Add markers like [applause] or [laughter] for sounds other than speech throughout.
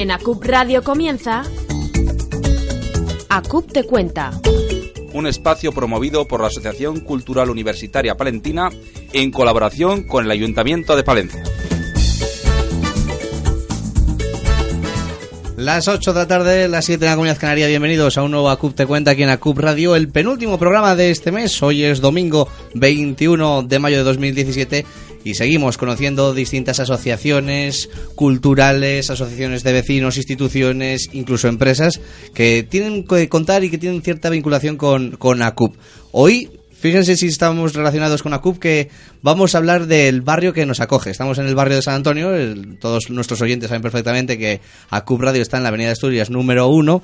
En ACUP Radio comienza ACUP te cuenta. Un espacio promovido por la Asociación Cultural Universitaria Palentina en colaboración con el Ayuntamiento de Palencia. Las 8 de la tarde, las 7 de la Comunidad Canaria. Bienvenidos a un nuevo ACUP Te Cuenta aquí en ACUP Radio, el penúltimo programa de este mes. Hoy es domingo 21 de mayo de 2017 y seguimos conociendo distintas asociaciones culturales, asociaciones de vecinos, instituciones, incluso empresas que tienen que contar y que tienen cierta vinculación con, con ACUP. Hoy Fíjense si estamos relacionados con ACUP, que vamos a hablar del barrio que nos acoge. Estamos en el barrio de San Antonio, todos nuestros oyentes saben perfectamente que ACUP Radio está en la Avenida de Asturias número uno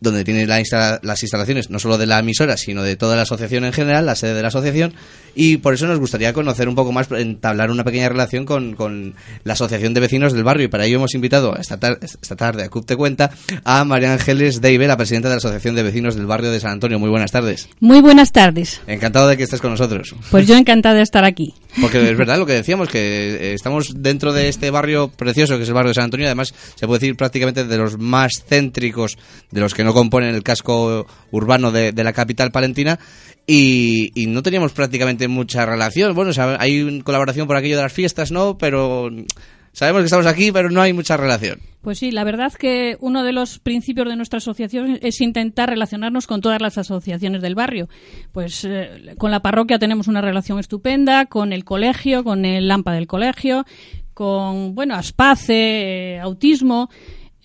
donde tiene las instalaciones no solo de la emisora, sino de toda la asociación en general, la sede de la asociación, y por eso nos gustaría conocer un poco más, entablar una pequeña relación con, con la asociación de vecinos del barrio, y para ello hemos invitado esta, esta tarde a CUP Te Cuenta a María Ángeles Deive, la presidenta de la Asociación de Vecinos del Barrio de San Antonio. Muy buenas tardes. Muy buenas tardes. Encantado de que estés con nosotros. Pues yo encantada de estar aquí. Porque es [laughs] verdad lo que decíamos, que eh, estamos dentro de este barrio precioso que es el barrio de San Antonio, además se puede decir prácticamente de los más céntricos, de los que no componen el casco urbano de, la capital palentina, y, no teníamos prácticamente mucha relación. Bueno, hay una colaboración por aquello de las fiestas, ¿no? Pero sabemos que estamos aquí, pero no hay mucha relación. Pues sí, la verdad que uno de los principios de nuestra asociación es intentar relacionarnos con todas las asociaciones del barrio. Pues eh, con la parroquia tenemos una relación estupenda, con el colegio, con el Lampa del colegio, con, bueno, Aspace, eh, Autismo.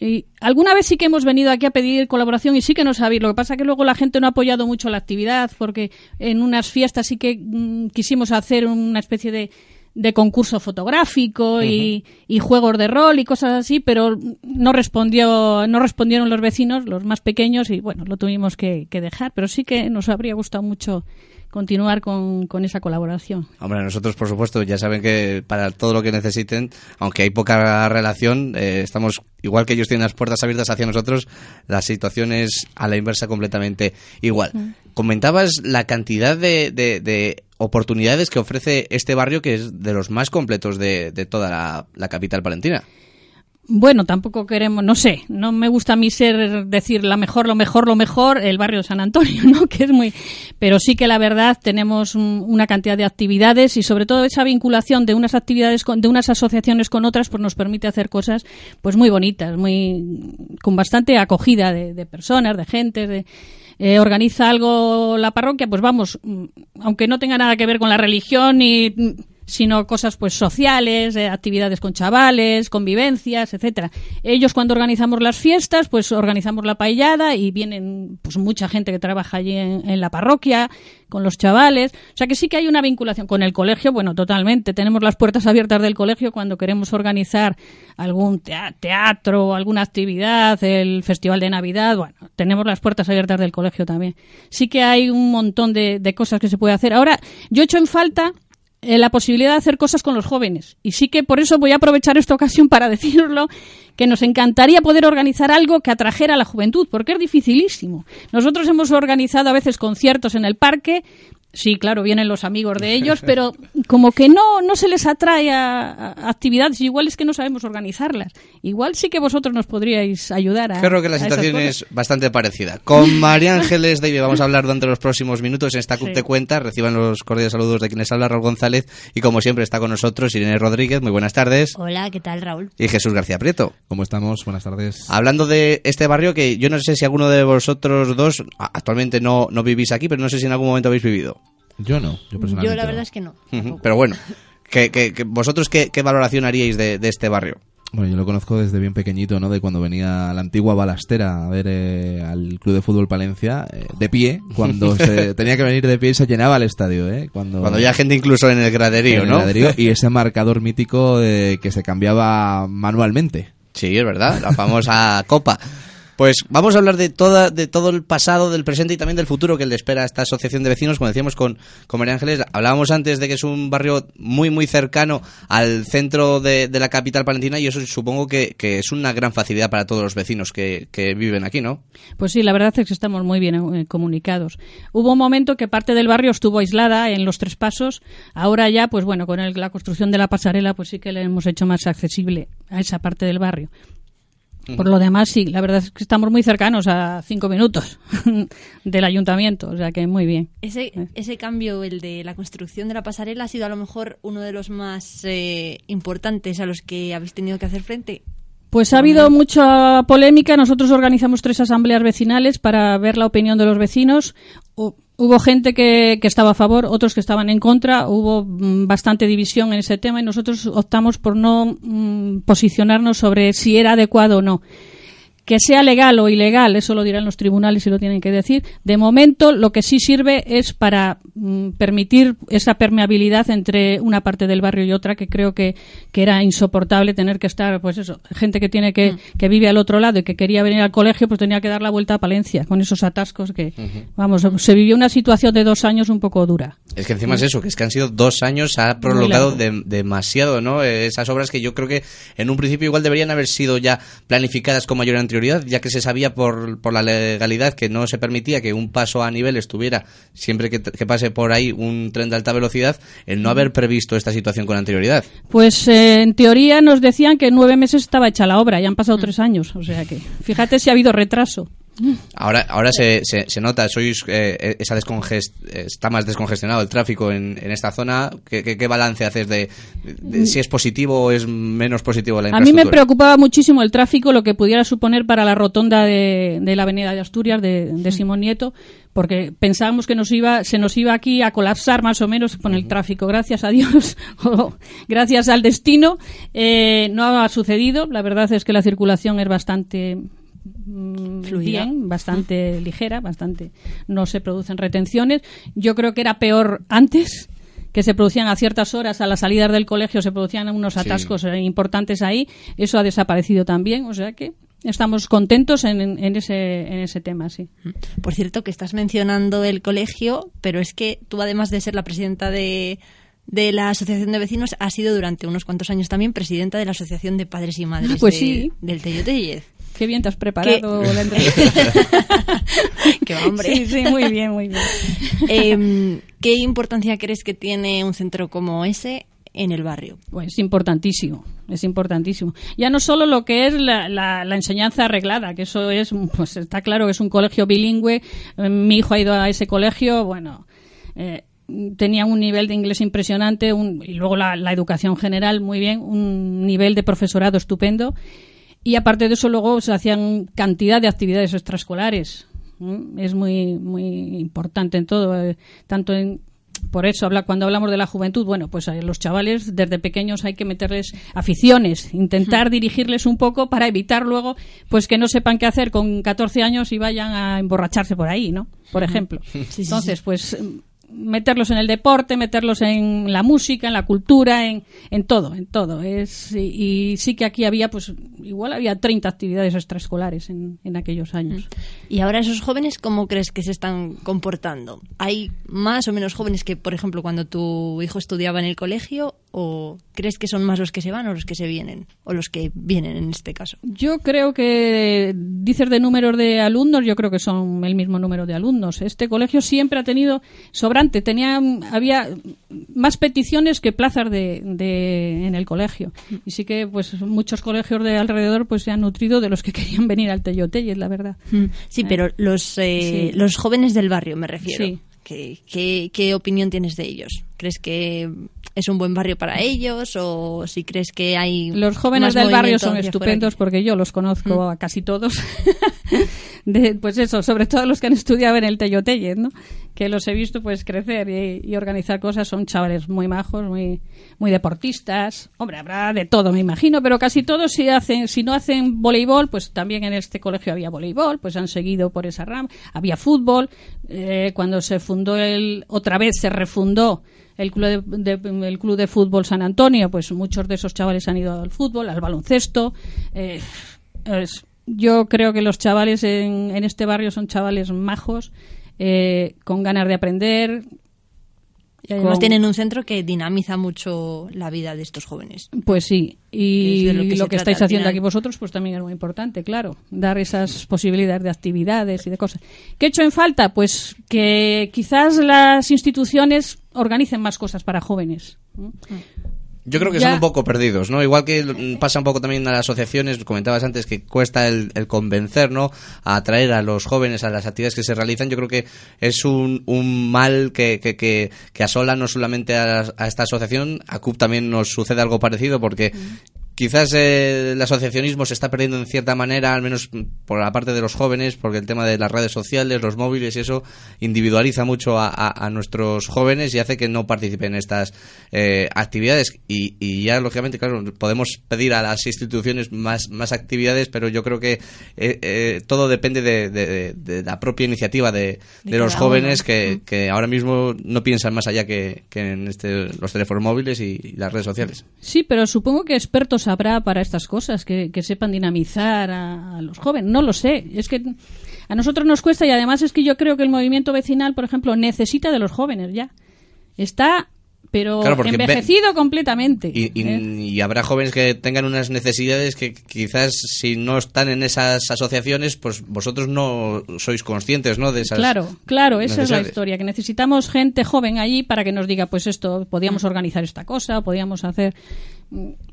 Y alguna vez sí que hemos venido aquí a pedir colaboración y sí que nos ha habido. Lo que pasa es que luego la gente no ha apoyado mucho la actividad porque en unas fiestas sí que mm, quisimos hacer una especie de de concurso fotográfico y, juegos de rol y cosas así, pero no respondió, no respondieron los vecinos, los más pequeños, y bueno, lo tuvimos que, dejar. Pero sí que nos habría gustado mucho continuar con, esa colaboración. Hombre, nosotros, por supuesto, ya saben que para todo lo que necesiten, aunque hay poca relación, eh, estamos, igual que ellos tienen las puertas abiertas hacia nosotros, la situación es a la inversa completamente igual. Comentabas la cantidad de, de oportunidades que ofrece este barrio que es de los más completos de, toda la, capital palentina. Bueno, tampoco queremos, no sé, no me gusta a mí ser decir la mejor, lo mejor, lo mejor, el barrio de San Antonio, [laughs] ¿no? Que es muy, pero sí que la verdad tenemos una cantidad de actividades y sobre todo esa vinculación de unas actividades con, de unas asociaciones con otras, pues nos permite hacer cosas, pues muy bonitas, muy con bastante acogida de, de personas, de gente, de eh, organiza algo la parroquia, pues vamos, mm, aunque no tenga nada que ver con la religión y sino cosas pues sociales, eh, actividades con chavales, convivencias, etcétera. Ellos cuando organizamos las fiestas, pues organizamos la paellada y vienen pues mucha gente que trabaja allí en, la parroquia con los chavales, o sea que sí que hay una vinculación con el colegio, bueno, totalmente. Tenemos las puertas abiertas del colegio cuando queremos organizar algún teatro alguna actividad, el festival de Navidad, bueno, tenemos las puertas abiertas del colegio también. Sí que hay un montón de, de cosas que se puede hacer. Ahora, yo he hecho en falta eh, la posibilidad de hacer cosas con los jóvenes. Y sí que por eso voy a aprovechar esta ocasión para [laughs] decirlo, que nos encantaría poder organizar algo que atrajera a la juventud, porque es dificilísimo. Nosotros hemos organizado a veces conciertos en el parque Sí, claro, vienen los amigos de ellos, [laughs] pero como que no, no se les atrae a, actividades, igual es que no sabemos organizarlas. Igual sí que vosotros nos podríais ayudar a. Creo que la situación es bastante parecida. Con María Ángeles David vamos a hablar durante los próximos minutos en esta CUP de cuenta. Reciban los cordiales saludos de quienes habla Raúl González y como siempre está con nosotros Irene Rodríguez. Muy buenas tardes. Hola, ¿qué tal Raúl? Y Jesús García Prieto. ¿Cómo estamos? Buenas tardes. Hablando de este barrio que yo no sé si alguno de vosotros dos actualmente no, no vivís aquí, pero no sé si en algún momento habéis vivido. Yo no, yo personalmente. Yo la verdad es que no. Pero bueno, que, vosotros qué, valoración haríais de, este barrio? Bueno, yo lo conozco desde bien pequeñito, ¿no? De cuando venía la antigua balastera a ver eh, al Club de Fútbol Palencia eh, de pie, cuando [laughs] se tenía que venir de pie y se llenaba el estadio, ¿eh? Cuando, cuando había gente incluso en el graderío, ¿no? [laughs] y ese marcador mítico que se cambiaba manualmente. Sí, es verdad, la famosa copa. Pues vamos a hablar de toda, de todo el pasado, del presente y también del futuro que le espera a esta asociación de vecinos. Como decíamos con, con María Ángeles, hablábamos antes de que es un barrio muy, muy cercano al centro de, la capital palentina y eso supongo que, es una gran facilidad para todos los vecinos que, viven aquí, ¿no? Pues sí, la verdad es que estamos muy bien eh, comunicados. Hubo un momento que parte del barrio estuvo aislada en los tres pasos. Ahora ya, pues bueno, con la construcción de la pasarela, pues sí que le hemos hecho más accesible a esa parte del barrio. Por lo demás, sí, la verdad es que estamos muy cercanos a cinco minutos [laughs] del ayuntamiento, o sea que muy bien. Ese, ese cambio, el de la construcción de la pasarela, ha sido a lo mejor uno de los más eh, importantes a los que habéis tenido que hacer frente. Pues ha habido mucha polémica. Nosotros organizamos tres asambleas vecinales para ver la opinión de los vecinos. Hu- Hubo gente que, que estaba a favor, otros que estaban en contra. Hubo mm, bastante división en ese tema y nosotros optamos por no mm, posicionarnos sobre si era adecuado o no. Que sea legal o ilegal, eso lo dirán los tribunales y lo tienen que decir. De momento, lo que sí sirve es para mm, permitir esa permeabilidad entre una parte del barrio y otra, que creo que, que era insoportable tener que estar, pues eso, gente que tiene que, que vive al otro lado y que quería venir al colegio, pues tenía que dar la vuelta a Palencia con esos atascos que, vamos, se vivió una situación de dos años un poco dura. Es que encima es eso, que es que han sido dos años, ha prolongado de- demasiado, ¿no? Eh, Esas obras que yo creo que en un principio igual deberían haber sido ya planificadas con mayor anterioridad, ya que se sabía por, por la legalidad que no se permitía que un paso a nivel estuviera siempre que, que pase por ahí un tren de alta velocidad, el no haber previsto esta situación con anterioridad. Pues eh, en teoría nos decían que en nueve meses estaba hecha la obra, ya han pasado tres años, o sea que fíjate si ha habido retraso. Ahora, ahora se, se, se nota, sois eh, esa descongest está más descongestionado el tráfico en, en esta zona. ¿Qué, qué, qué balance haces de, de si es positivo o es menos positivo la A mí me infraestructura? preocupaba muchísimo el tráfico, lo que pudiera suponer para la rotonda de, de la Avenida de Asturias, de, de Simón Nieto, porque pensábamos que nos iba, se nos iba aquí a colapsar más o menos con el tráfico. Gracias a Dios, [laughs] o gracias al destino, eh, no ha sucedido. La verdad es que la circulación es bastante Fluida. bien, bastante ligera, bastante no se producen retenciones. Yo creo que era peor antes que se producían a ciertas horas a las salidas del colegio se producían unos atascos eh, importantes ahí eso ha desaparecido también o sea que estamos contentos en, en- ese en ese tema sí Por cierto, que estás mencionando el colegio, pero es que tú, además de ser la presidenta de, de la Asociación de Vecinos, has sido durante unos cuantos años también presidenta de la Asociación de Padres y Madres Pues de- sí. del. Qué bien te has preparado [laughs] ¿Qué? la entrevista [laughs] ¡Qué hombre! sí sí muy bien muy bien Em, ¿Qué importancia crees que tiene un centro como ese en el barrio? Pues es importantísimo, es importantísimo. Ya no solo lo que es la, la- la enseñanza arreglada, que eso es, pues está claro que es un colegio bilingüe. Eh, Mi hijo ha ido a ese colegio, bueno, eh, tenía un nivel de inglés impresionante un- y luego la, la educación general muy bien, un nivel de profesorado estupendo. Y aparte de eso, luego se hacían cantidad de actividades extraescolares. Es muy, muy importante en todo, eh, tanto en. Por eso, habla, cuando hablamos de la juventud, bueno, pues a los chavales desde pequeños hay que meterles aficiones, intentar dirigirles un poco para evitar luego pues que no sepan qué hacer con 14 años y vayan a emborracharse por ahí, ¿no? Por ejemplo. Entonces, pues meterlos en el deporte, meterlos en la música, en la cultura, en, en todo, en todo. Es, y, sí que aquí había, pues igual había 30 actividades extraescolares en, en aquellos años. Y ahora esos jóvenes, ¿cómo crees que se están comportando? ¿Hay más o menos jóvenes que, por ejemplo, cuando tu hijo estudiaba en el colegio? ¿O crees que son más los que se van o los que se vienen? O los que vienen en este caso. Yo creo que, dices de números de alumnos, yo creo que son el mismo número de alumnos. Este colegio siempre ha tenido sobrante, tenía, había más peticiones que plazas de, de- en el colegio. Y sí que pues muchos colegios de alrededor pues se han nutrido de los que [laughs] querían venir al Tello Tellez, la verdad. Sí, pero los, eh, Sí. los jóvenes del barrio, me refiero. Sí. ¿Qué, qué, qué opinión tienes de ellos? ¿Crees que es un buen barrio para ellos o si crees que hay Los jóvenes más del barrio son estupendos porque yo los conozco a casi todos. [laughs] De- pues eso, sobre todo los que han estudiado en el Tello Tellez, ¿no? Que los he visto pues crecer y, organizar cosas. Son chavales muy majos, muy, muy deportistas. Hombre, habrá de todo, me imagino, pero casi todos si hacen, si no hacen voleibol, pues también en este colegio había voleibol, pues han seguido por esa rama. Había fútbol. Eh, cuando se fundó el, otra vez se refundó el club de, de- el club de fútbol San Antonio, pues muchos de esos chavales han ido al fútbol, al baloncesto. Eh, es- yo creo que los chavales en, en este barrio son chavales majos, eh, con ganas de aprender. Y además con- tienen un centro que dinamiza mucho la vida de estos jóvenes. Pues sí, y lo que estáis haciendo aquí vosotros, pues también es muy importante, claro, dar esas posibilidades de actividades y de cosas. ¿Qué he hecho en falta? Pues que quizás las instituciones organicen más cosas para jóvenes. ¿no? Yo creo que Ya. son un poco perdidos, ¿no? Igual que mm, pasa un poco también a las asociaciones, comentabas antes que cuesta el, el convencer, ¿no? A atraer a los jóvenes a las actividades que se realizan. Yo creo que es un, un mal que, que, que, que asola no solamente a, a esta asociación, a CUP también nos sucede algo parecido porque quizás eh, el asociacionismo se está perdiendo en cierta manera, al menos por la parte de los jóvenes, porque el tema de las redes sociales, los móviles y eso individualiza mucho a, a- a nuestros jóvenes y hace que no participen en estas eh, actividades. Y, y ya, lógicamente, claro, podemos pedir a las instituciones más, más actividades, pero yo creo que eh, eh, todo depende de, de- de la propia iniciativa de, los jóvenes que, que ahora mismo no piensan más allá que, que en este, los teléfonos móviles y, y las redes sociales. Sí, pero supongo que expertos habrá para estas cosas, que, que sepan dinamizar a, a los jóvenes. No lo sé. Es que a nosotros nos cuesta y además es que yo creo que el movimiento vecinal, por ejemplo, necesita de los jóvenes ya. Está, pero Claro, envejecido completamente. Y, y- ¿eh? y habrá jóvenes que tengan unas necesidades que quizás si no están en esas asociaciones, pues vosotros no sois conscientes, ¿no? De esas Claro, claro, esa es la historia, que necesitamos gente joven allí para que nos diga, pues esto, podíamos organizar esta cosa, podíamos hacer...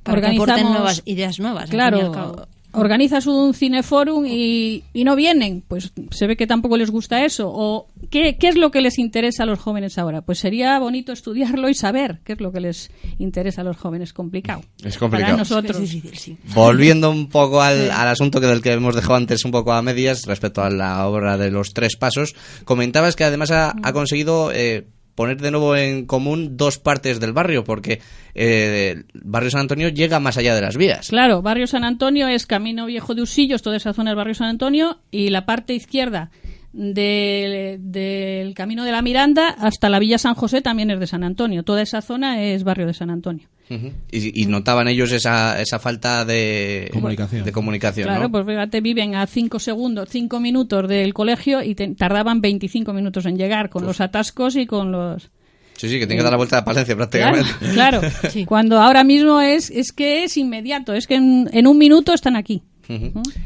Para que aporten organizamos- nuevas ideas nuevas. Claro, organizas un cineforum y, y no vienen, pues se ve que tampoco les gusta eso. ¿O qué, qué es lo que les interesa a los jóvenes ahora? Pues sería bonito estudiarlo y saber qué es lo que les interesa a los jóvenes. Complicado. Es complicado. Para nosotros. Es difícil, sí. Volviendo un poco al, al asunto que del que hemos dejado antes un poco a medias respecto a la obra de los tres pasos, comentabas que además ha, ha conseguido eh, poner de nuevo en común dos partes del barrio, porque eh, barrio San Antonio llega más allá de las vías. Claro, Barrio San Antonio es Camino Viejo de Usillos, toda esa zona del Barrio San Antonio, y la parte izquierda de- del Camino de la Miranda hasta la Villa San José también es de San Antonio. Toda esa zona es Barrio de San Antonio. Ujú. y, y notaban ellos esa, esa falta de Comunicación. de comunicación, Claro, ¿no? pues fíjate, viven a 5 segundos, 5 minutos del colegio y te- tardaban 25 minutos en llegar con los atascos y con los... Sí, sí, que tiene que dar la vuelta a Palencia Claro, prácticamente. claro. [laughs] Sí. cuando ahora mismo es, es que es inmediato, es que en, en un minuto están aquí.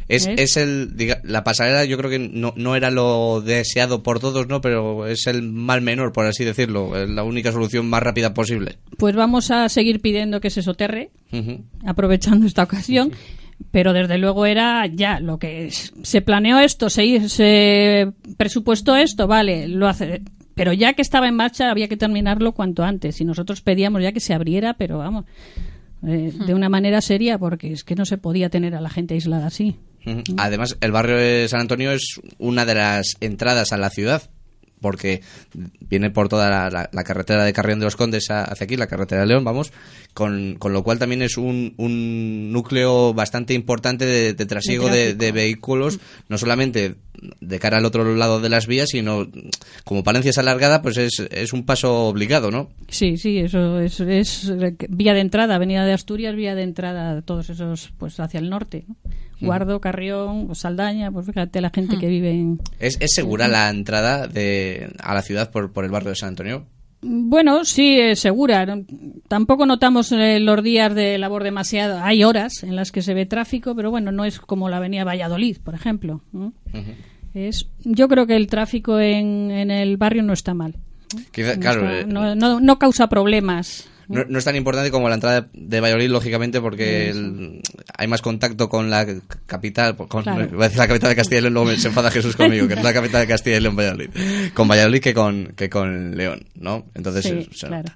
Es, es el diga- la pasarela yo creo que no, no era lo deseado por todos no pero es el mal menor por así decirlo es la única solución más rápida posible Pues vamos a seguir pidiendo que se soterre, aprovechando esta ocasión. Pero desde luego era ya lo que es- se planeó esto, se, se presupuestó esto, vale, lo hace. Pero ya que estaba en marcha había que terminarlo cuanto antes. Y nosotros pedíamos ya que se abriera, pero vamos, eh, de una manera seria, porque es que no se podía tener a la gente aislada así. Además, el barrio de San Antonio es una de las entradas a la ciudad, porque viene por toda la, la- la carretera de Carrión de los Condes hacia aquí, la carretera de León, vamos, con, con lo cual también es un, un núcleo bastante importante de, de trasiego de, vehículos, no solamente de cara al otro lado de las vías, sino como Palencia es alargada, pues es, es un paso obligado, ¿no? Sí, sí, eso es, es vía de entrada, Avenida de Asturias, vía de entrada, todos esos, pues hacia el norte. ¿no? Guardo, Carrión, Saldaña, pues fíjate la gente que vive en, ¿Es, es segura la entrada de, a la ciudad por, por el barrio de San Antonio? Bueno, sí, es segura. Tampoco notamos eh, los días de labor demasiado. Hay horas en las que se ve tráfico, pero bueno, no es como la avenida Valladolid, por ejemplo. ¿no? es, yo creo que el tráfico en, en el barrio no está mal. Quizá- No, claro, está- eh, no, no- no causa problemas. No, no es tan importante como la entrada de Valladolid, lógicamente, porque el- hay más contacto con la capital, con, Claro. voy a decir la capital de Castilla y León, luego se enfada Jesús conmigo, que es la capital de Castilla y León, Valladolid. Con Valladolid que con, que con León, ¿no? Entonces, Sí, se claro. nota.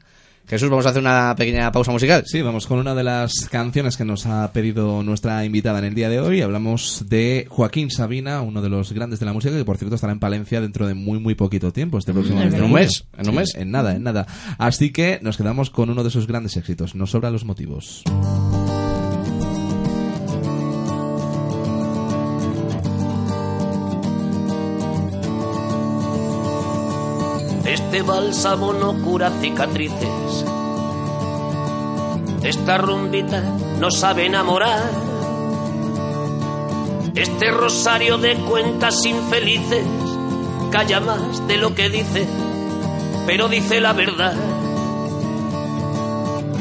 Jesús, vamos a hacer una pequeña pausa musical. Sí, vamos con una de las canciones que nos ha pedido nuestra invitada en el día de hoy. Hablamos de Joaquín Sabina, uno de los grandes de la música, que por cierto estará en Palencia dentro de muy, muy poquito tiempo, este próximo En mes de un mes, en un mes. En nada, en nada. Así que nos quedamos con uno de sus grandes éxitos. Nos sobran los motivos. Bálsamo no cura cicatrices. Esta rumbita no sabe enamorar. Este rosario de cuentas infelices calla más de lo que dice, pero dice la verdad.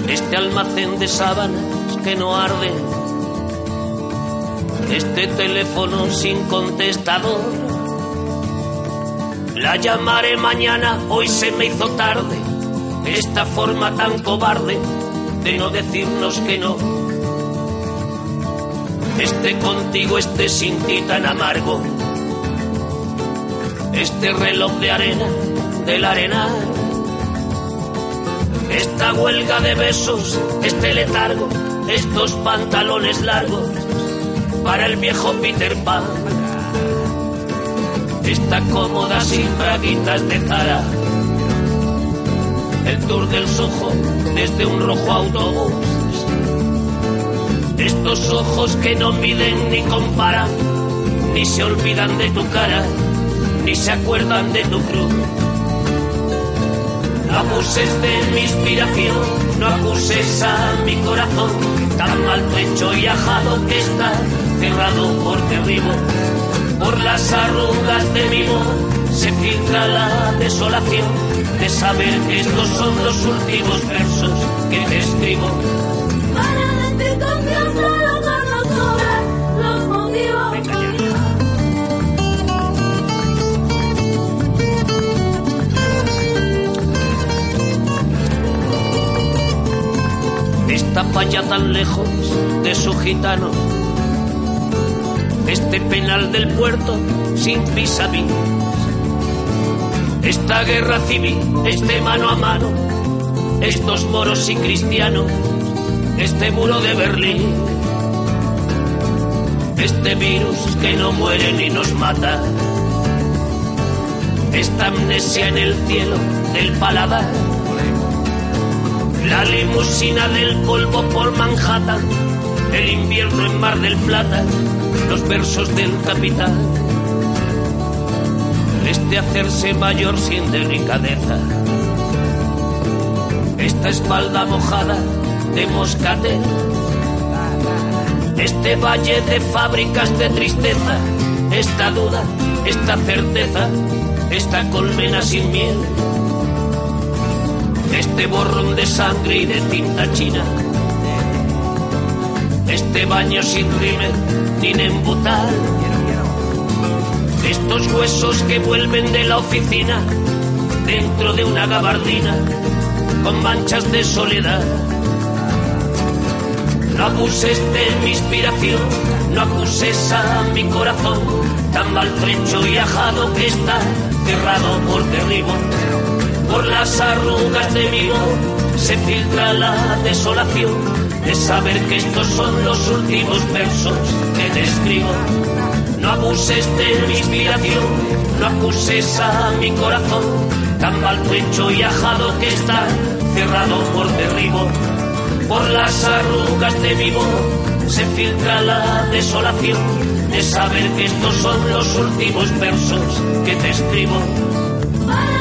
Este almacén de sábanas que no arde. Este teléfono sin contestador. La llamaré mañana, hoy se me hizo tarde. Esta forma tan cobarde de no decirnos que no. Este contigo, este sin ti tan amargo. Este reloj de arena del arenal. Esta huelga de besos, este letargo, estos pantalones largos para el viejo Peter Pan. Esta cómoda sin braguitas de Zara. El tour del Soho desde un rojo autobús. Estos ojos que no miden ni comparan, ni se olvidan de tu cara, ni se acuerdan de tu cruz. No acuses de mi inspiración, no acuses a mi corazón, tan maltrecho y ajado que está cerrado por derribo. Por las arrugas de mi voz se filtra la desolación de saber que estos son los últimos versos que te escribo. Para decir confianza lo que nos sobra, los motivos. Esta falla tan lejos de su gitano. Este penal del puerto sin vis a vis. Esta guerra civil, este mano a mano. Estos moros y cristianos. Este muro de Berlín. Este virus que no muere ni nos mata. Esta amnesia en el cielo del paladar. La limusina del polvo por Manhattan, el invierno en Mar del Plata, los versos del capitán. Este hacerse mayor sin delicadeza, esta espalda mojada de moscate, este valle de fábricas de tristeza, esta duda, esta certeza, esta colmena sin miel este borrón de sangre y de tinta china. Este baño sin rímel ni nembutal. Estos huesos que vuelven de la oficina dentro de una gabardina con manchas de soledad. No acuses de mi inspiración, no acuses a mi corazón, tan maltrecho y ajado que está cerrado por derribo por las arrugas de mi voz se filtra la desolación de saber que estos son los últimos versos que te escribo. No abuses de mi inspiración, no acuses a mi corazón, tan maltrecho y ajado que está cerrado por derribo. Por las arrugas de mi voz se filtra la desolación de saber que estos son los últimos versos que te escribo. Para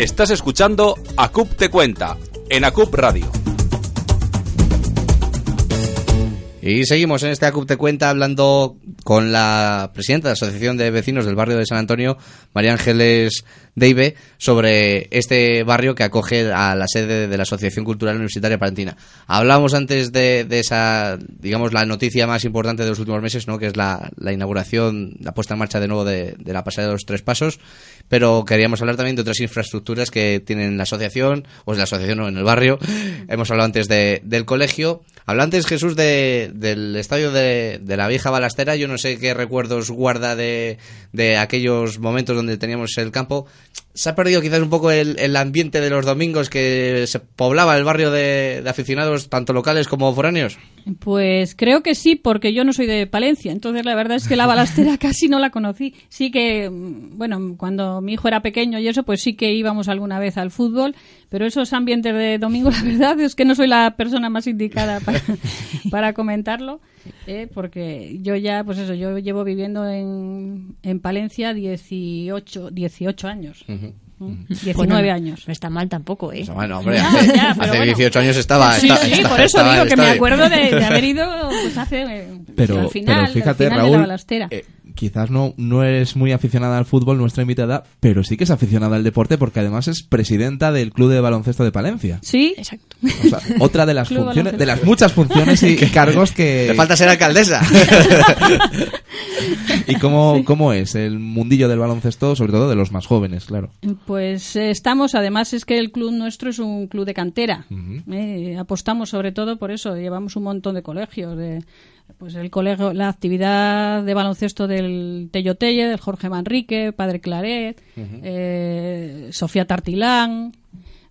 Estás escuchando ACUP Te Cuenta, en ACUP Radio. Y seguimos en este ACUP Te Cuenta hablando con la presidenta de la Asociación de Vecinos del Barrio de San Antonio, María Ángeles Deive, sobre este barrio que acoge a la sede de la Asociación Cultural Universitaria Palentina. Hablábamos antes de, de esa, digamos, la noticia más importante de los últimos meses, ¿no? que es la, la inauguración, la puesta en marcha de nuevo de, de la pasada de los tres pasos, pero queríamos hablar también de otras infraestructuras que tienen la asociación, o es la asociación o en el barrio. [laughs] Hemos hablado antes de, del colegio. Hablaba antes Jesús de, del estadio de, de la vieja balastera. Yo no sé qué recuerdos guarda de, de aquellos momentos donde teníamos el campo. Se ha perdido quizás un poco el, el ambiente de los domingos que se poblaba el barrio de, de aficionados, tanto locales como foráneos. Pues creo que sí, porque yo no soy de Palencia, entonces la verdad es que la balastera [laughs] casi no la conocí. Sí que, bueno, cuando mi hijo era pequeño y eso, pues sí que íbamos alguna vez al fútbol, pero esos ambientes de domingo, la verdad es que no soy la persona más indicada para, [laughs] para comentarlo, eh, porque yo ya, pues eso, yo llevo viviendo en, en Palencia 18, 18 años. 19 Bueno, años. No está mal tampoco, ¿eh? Bueno, hombre, Ya, hace, ya, pero hace bueno. 18 años estaba. Sí, sí, por eso estaba digo que me acuerdo de, de haber [laughs] ido pues hace eh, Pero, al final, pero fíjate, al final Raúl, de la balastera. eh, quizás no, no eres muy aficionada al fútbol, nuestra invitada, pero sí que es aficionada al deporte porque además es presidenta del Club de Baloncesto de Palencia. sí, Exacto. O sea, otra de las [laughs] Club funciones, Baloncesto. de las muchas funciones y [laughs] [laughs] cargos que... Le falta ser alcaldesa. ¿Y cómo, cómo es el mundillo del baloncesto, sobre todo de los más jóvenes, claro? Pues eh, estamos, además es que el club nuestro es un club de cantera. Eh, apostamos sobre todo por eso, llevamos un montón de colegios. de- pues el colegio, la actividad de baloncesto del Tello Telle, del Jorge Manrique, Padre Claret, eh, Sofía Tartilán,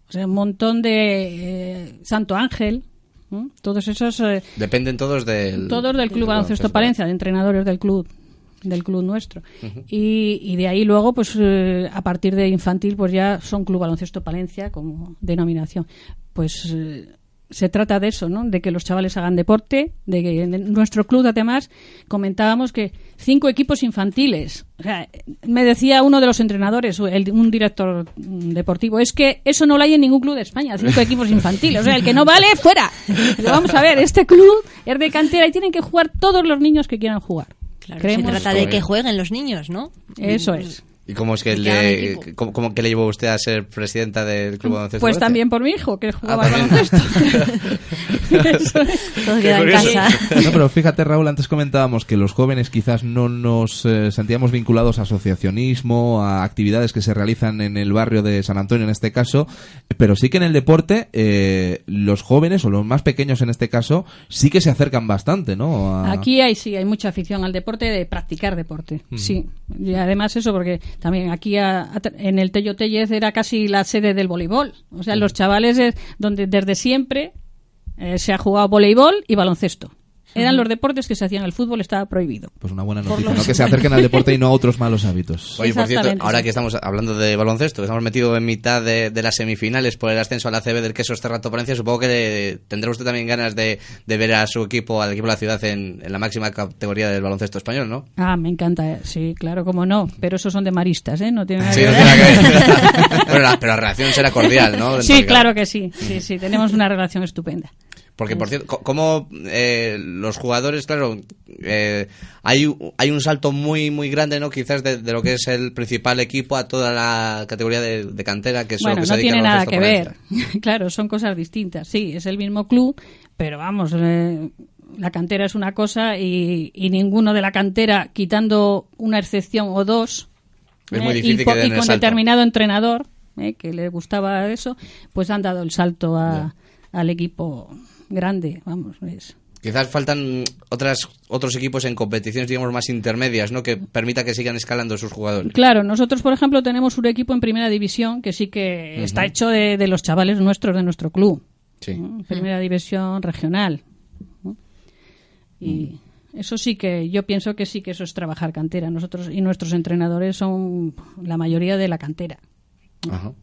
o sea, un montón de eh, Santo Ángel, todos esos eh, Dependen todos del. todos del Club Baloncesto Palencia, de entrenadores del club del club nuestro. Y, y de ahí luego pues a partir de infantil pues ya son Club Baloncesto Palencia como denominación. Pues se trata de eso, ¿no? De que los chavales hagan deporte, de que en nuestro club además comentábamos que cinco equipos infantiles. O sea, me decía uno de los entrenadores, el- un director deportivo, es que eso no lo hay en ningún club de España, cinco equipos infantiles. O sea, el que no vale, fuera. Pero vamos a ver, este club es de cantera y tienen que jugar todos los niños que quieran jugar. Claro, se trata de que jueguen los niños, ¿no? Eso es. ¿Y cómo es que, le, equipo. cómo, cómo que le llevó usted a ser presidenta del Club Baloncesto Pues también por mi hijo, que jugaba al también. baloncesto. [laughs] Todo queda en casa. No, pero fíjate, Raúl, antes comentábamos que los jóvenes quizás no nos eh, sentíamos vinculados a asociacionismo, a actividades que se realizan en el barrio de San Antonio en este caso, pero sí que en el deporte eh, los jóvenes, o los más pequeños en este caso, sí que se acercan bastante, ¿no? A- Aquí hay sí, hay mucha afición al deporte, de practicar deporte. Sí. Y además eso porque también aquí a- a- en el Tello Tellez era casi la sede del voleibol. O sea, los chavales es donde desde siempre eh, se ha jugado voleibol y baloncesto. Eran los deportes que se hacían, el fútbol estaba prohibido. Pues una buena noticia, ¿no? Que se acerquen al deporte y no a otros malos hábitos. Oye, por cierto, ahora que estamos hablando de baloncesto, que estamos metidos en mitad de, de las semifinales por el ascenso a la CB del Queso Terrato Palencia, supongo que le- tendrá usted también ganas de, de ver a su equipo, al equipo de la ciudad, en, en la máxima categoría del baloncesto español, ¿no? Ah, me encanta, eh. sí, claro, como no. Pero esos son de maristas, ¿eh? No tiene nada Sí, que no ver. tiene nada que ver. [laughs] Bueno, la- pero la relación será cordial, ¿no? Dentro Sí, claro que sí. Sí, sí, tenemos una relación estupenda. Porque, por cierto, co- como eh, los jugadores, claro, eh, hay, hay un salto muy, muy grande, ¿no? Quizás de, de lo que es el principal equipo a toda la categoría de, de cantera, que es lo Bueno, que se no tiene nada que ver. [laughs] Claro, son cosas distintas. Sí, es el mismo club, pero vamos, eh, la cantera es una cosa y, y ninguno de la cantera, quitando una excepción o dos, Es eh, muy difícil y, que po- den y el con salto. determinado entrenador eh, que le gustaba eso, pues han dado el salto a- al equipo grande. Vamos, es. Quizás faltan otras, otros equipos en competiciones, digamos, más intermedias, ¿no? Que permita que sigan escalando sus jugadores. Claro, nosotros, por ejemplo, tenemos un equipo en primera división que sí que está hecho de, de los chavales nuestros, de nuestro club. Sí. ¿no? Primera división regional. ¿no? Y eso sí que yo pienso que sí que eso es trabajar cantera. Nosotros y nuestros entrenadores son la mayoría de la cantera. Ajá.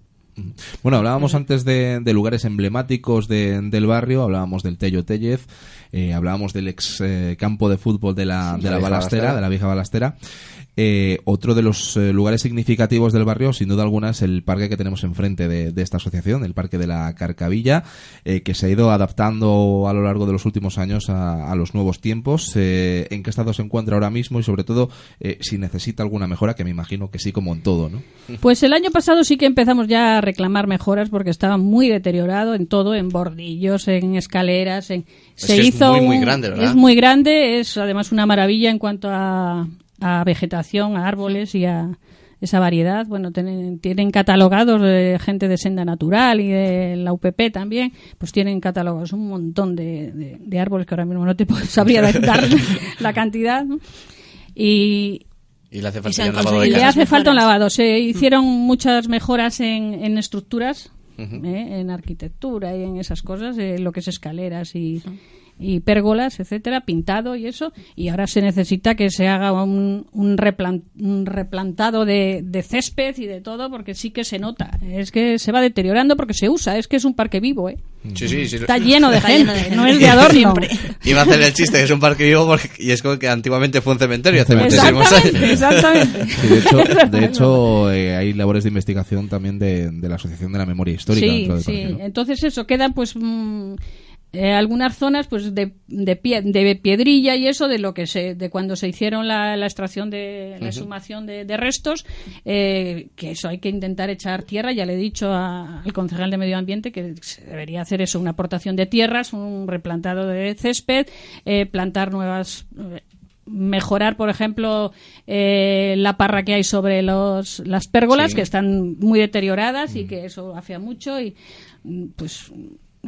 Bueno, hablábamos antes de, de lugares emblemáticos de- del barrio, hablábamos del Tello Tellez, eh, hablábamos del ex eh, campo de fútbol de la, de la la vieja balastera, Balastera. de la vieja balastera. Eh, otro de los eh, lugares significativos del barrio, sin duda alguna, es el parque que tenemos enfrente de, de esta asociación, el Parque de la Carcavilla, eh, que se ha ido adaptando a lo largo de los últimos años a, a los nuevos tiempos. Eh, ¿En qué estado se encuentra ahora mismo? Y sobre todo, eh, si necesita alguna mejora, que me imagino que sí, como en todo, ¿no? Pues el año pasado sí que empezamos ya a reclamar mejoras porque estaba muy deteriorado en todo, en bordillos, en escaleras, en Es que es muy, muy un- grande, ¿verdad? Es muy grande, es además una maravilla en cuanto a, a vegetación, a árboles y a esa variedad. Bueno, tienen, tienen catalogados de gente de Senda Natural y de la UPP también, pues tienen catalogados un montón de, de- de árboles que ahora mismo no te [laughs] puedo- sabría dar [laughs] la cantidad. ¿no? Y, Y le hace falta un lavado de hace falta un. Se hicieron muchas mejoras en, en estructuras, ¿eh? en arquitectura y en esas cosas, eh, lo que es escaleras y, y pérgolas, etcétera, pintado y eso. Y ahora se necesita que se haga un, un, replan- un replantado de, de césped y de todo, porque sí que se nota. Es que se va deteriorando porque se usa. Es que es un parque vivo, ¿eh? Sí, sí, sí. Está lleno de Está gente, lleno de gente. no es de adorno. Siempre. Iba a hacer el chiste que es un parque vivo porque- y es como que antiguamente fue un cementerio hace muchísimos Exactamente, años. exactamente. Sí, de hecho, de hecho eh, hay labores de investigación también de, de la Asociación de la Memoria Histórica Sí, sí. parque, ¿no? Entonces eso, quedan pues mm, eh, algunas zonas pues de, de, pie- de piedrilla y eso de lo que se de cuando se hicieron la, la extracción de la exhumación de, de restos eh, que eso hay que intentar echar tierra. Ya le he dicho a- al concejal de medio ambiente que se debería hacer eso una aportación de tierras un replantado de césped eh, plantar nuevas eh, mejorar, por ejemplo, eh, la parra que hay sobre los, las pérgolas, Sí. que están muy deterioradas y que eso hacía mucho y mm, pues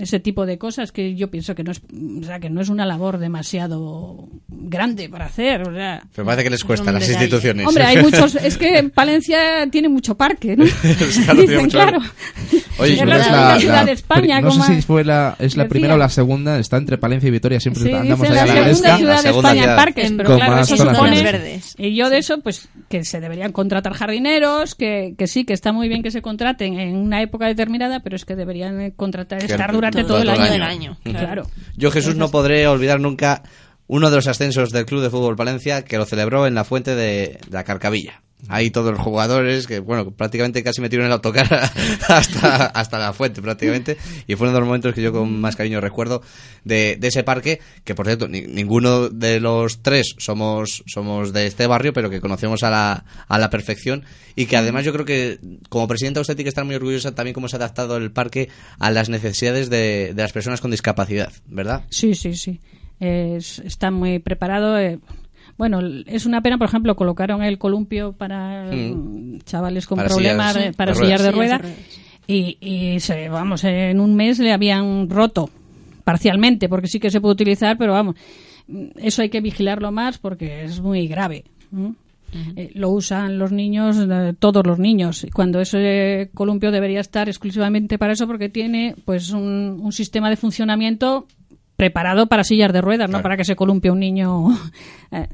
ese tipo de cosas que yo pienso que no es o sea, que no es una labor demasiado grande para hacer o sea Me parece que les cuesta las detalle. instituciones. hombre hay [laughs] muchos es que Palencia tiene mucho parque ¿no? [laughs] Claro, Dicen, mucho claro. Oye, es la, es única la- ciudad de España pri- no como sé si fue la, es la decía. primera o la segunda, está entre Palencia y Vitoria, siempre Sí, andamos dice allá la a la segunda ciudad La de España en parques, En- pero claro, eso supone... verdes. Y yo de eso, pues, que se deberían contratar jardineros, que, que sí, que está muy bien que se contraten en una época determinada, pero es que deberían eh, contratar, estar Claro, durante todo- todo, el todo año. el año. Claro. Yo, Jesús, no podré olvidar nunca uno de los ascensos del Club de Fútbol Palencia que lo celebró en la fuente de, de la Carcavilla. Ahí todos los jugadores que, bueno, prácticamente casi metieron el autocar [laughs] hasta, hasta la fuente, prácticamente. Y fue uno de los momentos que yo con más cariño recuerdo de, de ese parque, que por cierto, ni- ninguno de los tres somos, somos de este barrio, pero que conocemos a la, a la perfección. Y que además yo creo que, como presidenta, usted tiene que estar muy orgullosa también cómo se ha adaptado el parque a las necesidades de, de las personas con discapacidad, ¿verdad? Sí, sí, sí. Es- está muy preparado. eh, bueno, es una pena, por ejemplo, colocaron el columpio para Mm. chavales con Para problemas sillas para de sillas de rueda. De Y, y se, vamos, en un mes le habían roto parcialmente, porque sí que se puede utilizar, pero vamos, eso hay que vigilarlo más porque es muy grave. Eh, lo usan los niños, eh, todos los niños, y cuando ese columpio debería estar exclusivamente para eso porque tiene pues un, un sistema de funcionamiento preparado para sillas de ruedas, no para que se columpie un niño. [laughs] Eh,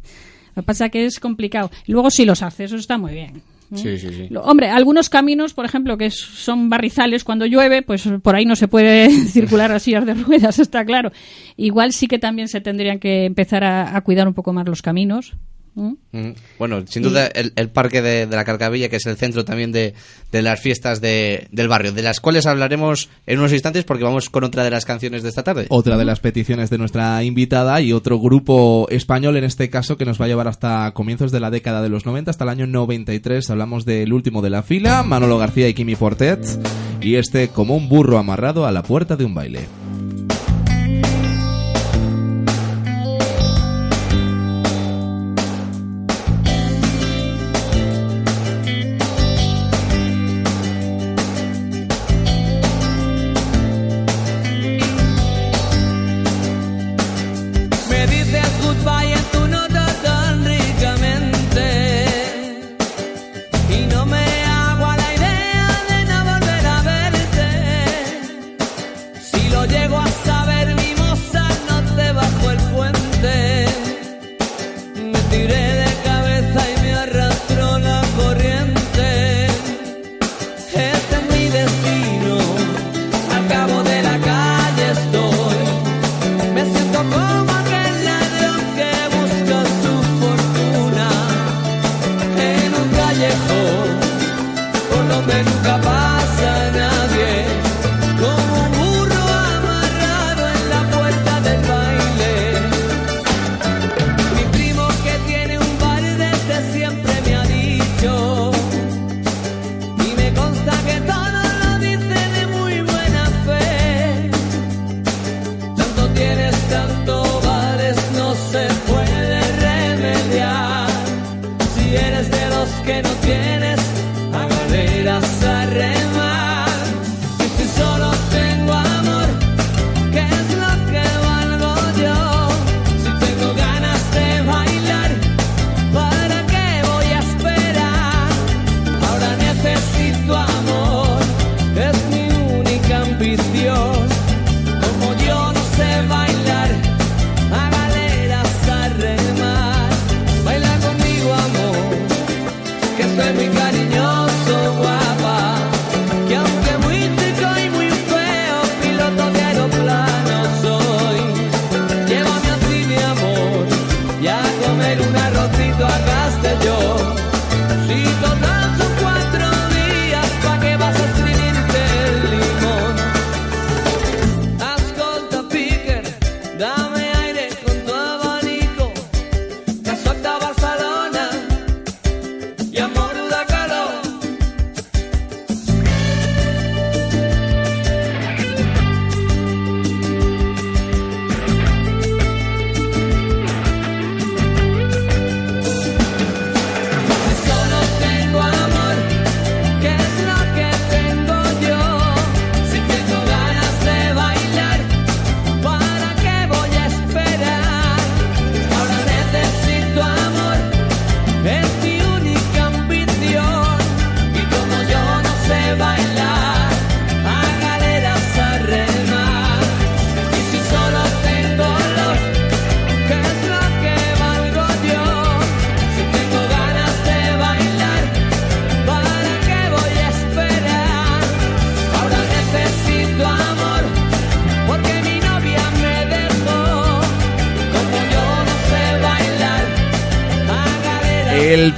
Lo que pasa que es complicado. Luego sí, los accesos está muy bien. ¿eh? Sí, sí, sí. Hombre, algunos caminos, por ejemplo, que son barrizales, cuando llueve, pues por ahí no se puede [laughs] circular a sillas de ruedas, [laughs] está claro. Igual sí que también se tendrían que empezar a, a cuidar un poco más los caminos. ¿Eh? Mm. Bueno, sin duda el, el parque de, de la Carcavilla, que es el centro también de, de las fiestas de- del barrio, de las cuales hablaremos en unos instantes porque vamos con otra de las canciones de esta tarde. Otra de las peticiones de nuestra invitada y otro grupo español en este caso que nos va a llevar hasta comienzos de la década de los 90, hasta el año 93. Hablamos del último de la fila, Manolo García y Kimi Fortet, y este como un burro amarrado a la puerta de un baile.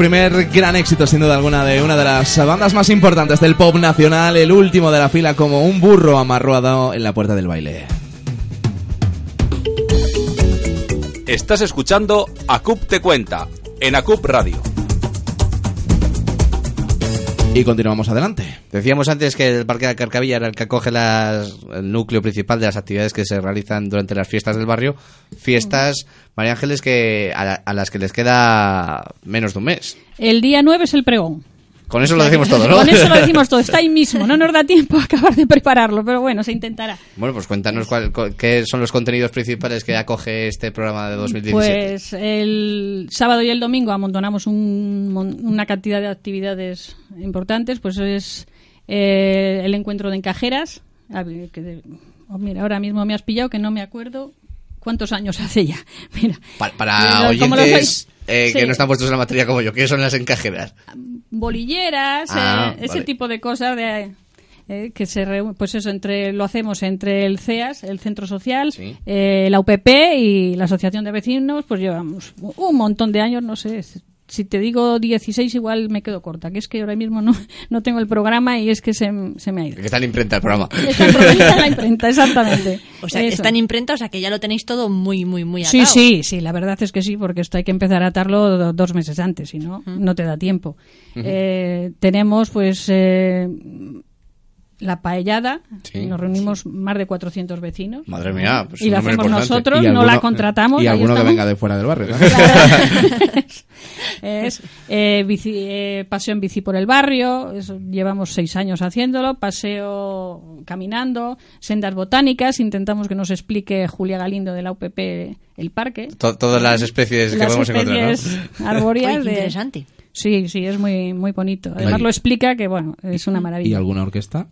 Primer gran éxito, sin duda alguna, de una de las bandas más importantes del pop nacional, el último de la fila como un burro amarrado en la puerta del baile. Estás escuchando ACUP Te Cuenta, en ACUP Radio. Y continuamos adelante. Decíamos antes que el Parque de Carcavilla era el que acoge las- el núcleo principal de las actividades que se realizan durante las fiestas del barrio. Fiestas, María Ángeles, que a, la- a las que les queda menos de un mes. El día 9 es el pregón. Con eso lo decimos todo, ¿no? Con eso lo decimos todo. [laughs] Está ahí mismo. No nos da tiempo a acabar de prepararlo, pero bueno, se intentará. Bueno, pues cuéntanos cuál- cu- qué son los contenidos principales que acoge este programa de 2017. Pues el sábado y el domingo amontonamos un una cantidad de actividades importantes. Pues es eh, el encuentro de encajeras. A ver, que de- oh, mira, ahora mismo me has pillado que no me acuerdo cuántos años [laughs] hace ya. Mira, Pa- para ¿cómo lo oyentes eh, que no están puestos en la materia como yo, ¿qué son las encajeras? bolilleras, Ah, eh, ese tipo de cosas de eh, que se reúnen, pues eso entre lo hacemos entre el CEAS, el Centro Social, Sí. eh, la UPP y la Asociación de Vecinos, pues llevamos un montón de años, no sé, si te digo 16 igual me quedo corta, que es que ahora mismo no, no tengo el programa y es que se, se me ha ido. Que está en imprenta el programa. [laughs] Está en la imprenta, [laughs] exactamente. O sea, Eso. está en imprenta, o sea, que ya lo tenéis todo muy, muy, muy atado. Sí, sí, sí, la verdad es que sí, porque esto hay que empezar a atarlo do- dos meses antes, si no, no te da tiempo. Eh, tenemos, pues, eh, la paellada, Sí. nos reunimos más de 400 vecinos. Madre mía, pues y la hacemos importante. nosotros, Y no alguno- la contratamos. Y alguno que venga de fuera del barrio. ¿no? [laughs] es eh, bici- eh, paseo en bici por el barrio, llevamos seis años haciéndolo, paseo caminando, sendas botánicas, intentamos que nos explique Julia Galindo de la UPP el parque. To- todas las especies que podemos encontrar, ¿no? especies [laughs] arbóreas Oye, qué de- interesante. Sí, sí, es muy muy bonito. Además lo explica que bueno, es una ¿Y maravilla. alguna orquesta?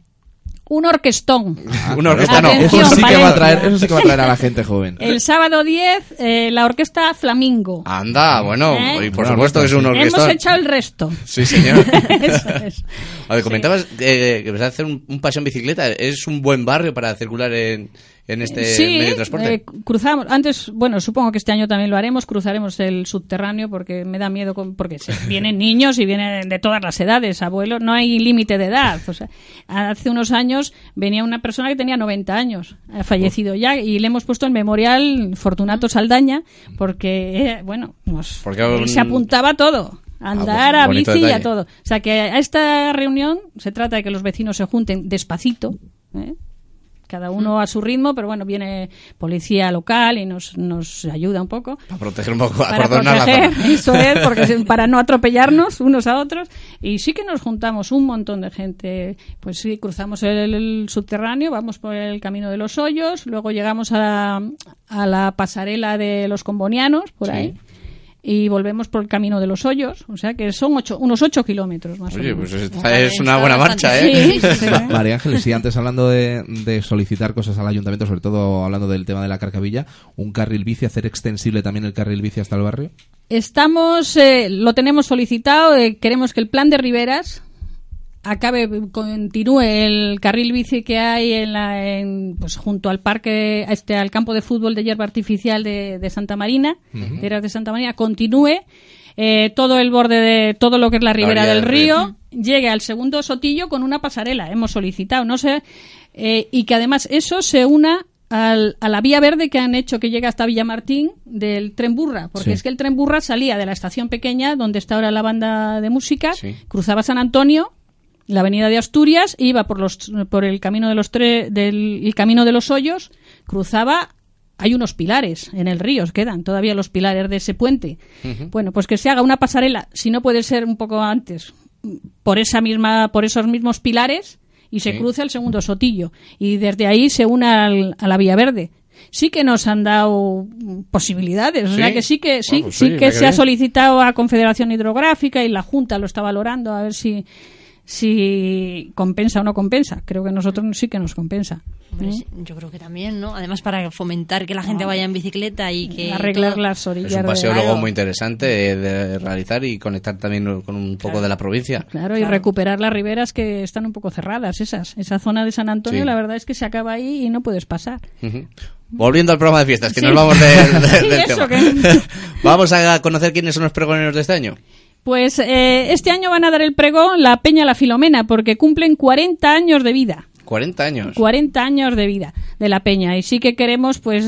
Un orquestón. [laughs] Una orquesta no. Atención, Eso sí, que va a traer, eso sí que va a traer a la gente joven. El sábado 10 eh, la orquesta Flamingo. Anda, bueno, ¿Eh? y por supuesto que es un orquestón. Hemos echado el resto. Sí, señor. [laughs] Eso es. A ver, comentabas eh, que vas a hacer un, un paseo en bicicleta. ¿Es un buen barrio para circular en, en este sí, medio de transporte? eh, cruzamos. Antes, bueno, supongo que este año también lo haremos. Cruzaremos el subterráneo porque me da miedo, con- porque se- [laughs] vienen niños y vienen de todas las edades, abuelos. No hay límite de edad. O sea, hace unos años venía una persona que tenía 90 años, ha fallecido ya, y le hemos puesto el memorial Fortunato Saldaña porque, eh, bueno, Porque él un- se apuntaba a todo. A andar, pues, a bici y a todo. O sea que a esta reunión se trata de que los vecinos se junten despacito, ¿eh? Cada uno a su ritmo, pero bueno, viene policía local y nos, nos ayuda un poco. Para proteger un poco, Para proteger, eso es, porque [laughs] para no atropellarnos unos a otros. Y sí que nos juntamos un montón de gente. Pues sí, cruzamos el, el subterráneo, vamos por el camino de los hoyos, luego llegamos a la, a la pasarela de los combonianos, por Sí. ahí. Y volvemos por el camino de los hoyos, o sea que son ocho, unos ocho kilómetros más o Oye, menos. pues esta es una buena marcha, ¿eh? Sí, sí, sí. [laughs] Ma- María Ángeles, sí, antes hablando de, de solicitar cosas al ayuntamiento, sobre todo hablando del tema de la carcavilla, un carril bici, hacer extensible también el carril bici hasta el barrio. Estamos, eh, lo tenemos solicitado, eh, queremos que el plan de Riberas acabe, continúe el carril bici que hay en la, en, pues junto al parque, este, al campo de fútbol de hierba artificial de, de Santa Marina, Eras de Santa Marina, continúe eh, todo el borde de todo lo que es la ribera del del río, llegue al segundo sotillo con una pasarela. Hemos solicitado, no sé, eh, y que además eso se una al- a la vía verde que han hecho que llega hasta Villamartín del tren Burra, porque Sí. es que el tren Burra salía de la estación pequeña donde está ahora la banda de música, Sí. cruzaba San Antonio, la avenida de Asturias, iba por los por el camino de los tre- del el camino de los hoyos, cruzaba hay unos pilares en el río, quedan todavía los pilares de ese puente. Bueno, pues que se haga una pasarela, si no puede ser un poco antes, por esa misma, por esos mismos pilares y se Sí. cruza el segundo sotillo y desde ahí se une al- a la vía verde. Sí que nos han dado posibilidades, o ¿Sí? sea que sí que sí, pues sí sí, que se ha solicitado a Confederación Hidrográfica y la Junta lo está valorando a ver si si compensa o no compensa. Creo que nosotros sí que nos compensa. Hombre, ¿eh? Yo creo que también, ¿no? Además para fomentar que la gente vaya en bicicleta y que... Arreglar todo- las orillas. Es un paseo Claro. luego muy interesante de, realizar y conectar también con un poco de la provincia. Claro, y recuperar las riberas que están un poco cerradas, esas. Esa zona de San Antonio, Sí. la verdad es que se acaba ahí y no puedes pasar. Volviendo al programa de fiestas, que Sí. nos vamos de- de- [laughs] Sí, del eso tema. que- [laughs] vamos a conocer quiénes son los pregoneros de este año. Pues eh, este año van a dar el pregón la Peña La Filomena, porque cumplen 40 años de vida. 40 años. 40 años de vida de la Peña. Y sí que queremos, pues,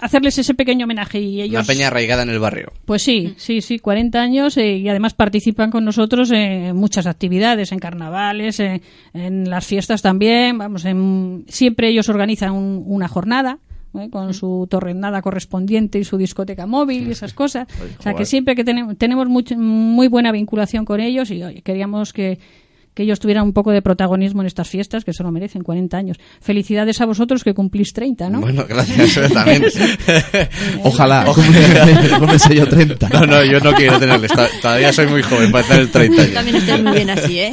hacerles ese pequeño homenaje. Y ellos, Una peña arraigada en el barrio. Pues sí, sí, sí, 40 años eh, y además participan con nosotros en muchas actividades, en carnavales, en, en las fiestas también. Vamos, en, siempre ellos organizan un- una jornada. ¿Eh? con su torrenada correspondiente y su discoteca móvil y esas cosas. o sea que siempre que tenemos, tenemos much- muy buena vinculación con ellos y oye, queríamos que, que ellos tuvieran un poco de protagonismo en estas fiestas, que se lo merecen, 40 años. Felicidades a vosotros que cumplís 30, ¿no? Bueno, gracias, eh, también. [laughs] Ojalá, [laughs] cumple yo 30. No, no, yo no quiero tenerles. to- [laughs] Todavía soy muy joven para tener 30 años. También estáis muy bien así, ¿eh?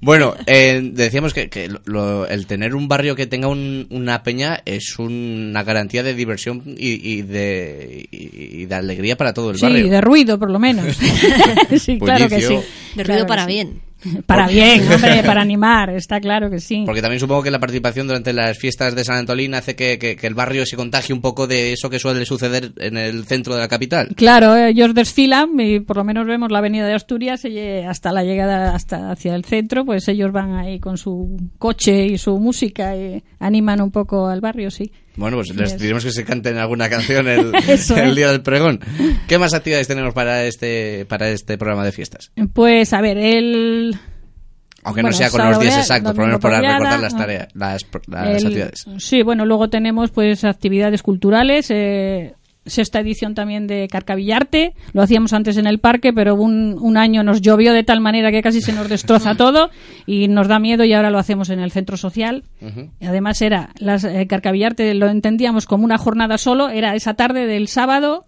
Bueno, eh, decíamos que, que lo- el tener un barrio que tenga un- una peña es una garantía de diversión y, y de, y, y de alegría para todo el sí, barrio. de ruido por lo menos. [laughs] sí, claro que sí. De ruido para sí. bien. Para bien, hombre, [laughs] para animar, está claro que sí. Porque también supongo que la participación durante las fiestas de San Antolín hace que, que- que el barrio se contagie un poco de eso que suele suceder en el centro de la capital. Claro, ellos desfilan y por lo menos vemos la avenida de Asturias eh, hasta la llegada hasta hacia el centro, pues ellos van ahí con su coche y su música y animan un poco al barrio, sí. Bueno, pues les Yes. diremos que se canten alguna canción el, [laughs] día del pregón. ¿Qué más actividades tenemos para este, para este programa de fiestas? Pues a ver, el Aunque Bueno, no sea con los días exactos, por lo menos para recordar las ah. tareas, las, las El- actividades. Sí, bueno, luego tenemos pues actividades culturales, eh, sexta edición también de Carcavillarte, lo hacíamos antes en el parque, pero un, un año nos llovió de tal manera que casi se nos destroza [laughs] todo y nos da miedo y ahora lo hacemos en el centro social. Y además era, las eh, Carcavillarte lo entendíamos como una jornada solo, era esa tarde del sábado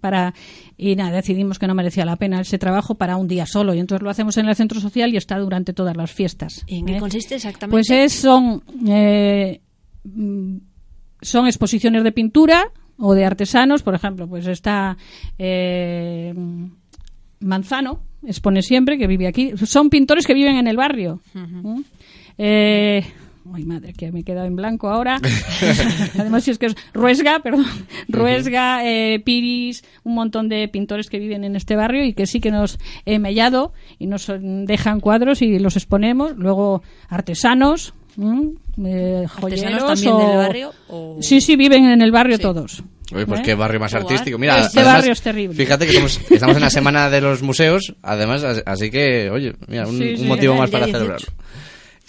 para y nada decidimos que no merecía la pena ese trabajo para un día solo y entonces lo hacemos en el centro social y está durante todas las fiestas ¿Y en qué ¿eh? consiste exactamente? Pues es, son, eh, mm, son exposiciones de pintura o de artesanos, por ejemplo, pues está eh, Manzano, expone siempre, que vive aquí. Son pintores que viven en el barrio. ¿Mm? Eh, Ay, madre, que me he quedado en blanco ahora. [laughs] Además, si es que es Ruesga, perdón. Ruesga, eh, Piris, un montón de pintores que viven en este barrio y que sí que nos he mellado y nos dejan cuadros y los exponemos. Luego, artesanos, ¿m? eh, joyeros. ¿Artesanos también o- del barrio? o- Sí, sí, viven en el barrio todos. Oye, pues ¿Eh? qué barrio más artístico. Mira, Este además, barrio es terrible. Fíjate que estamos, [laughs] estamos en la semana de los museos, además, as- así que, oye, mira, un, Sí, un sí. motivo más para 18. celebrarlo.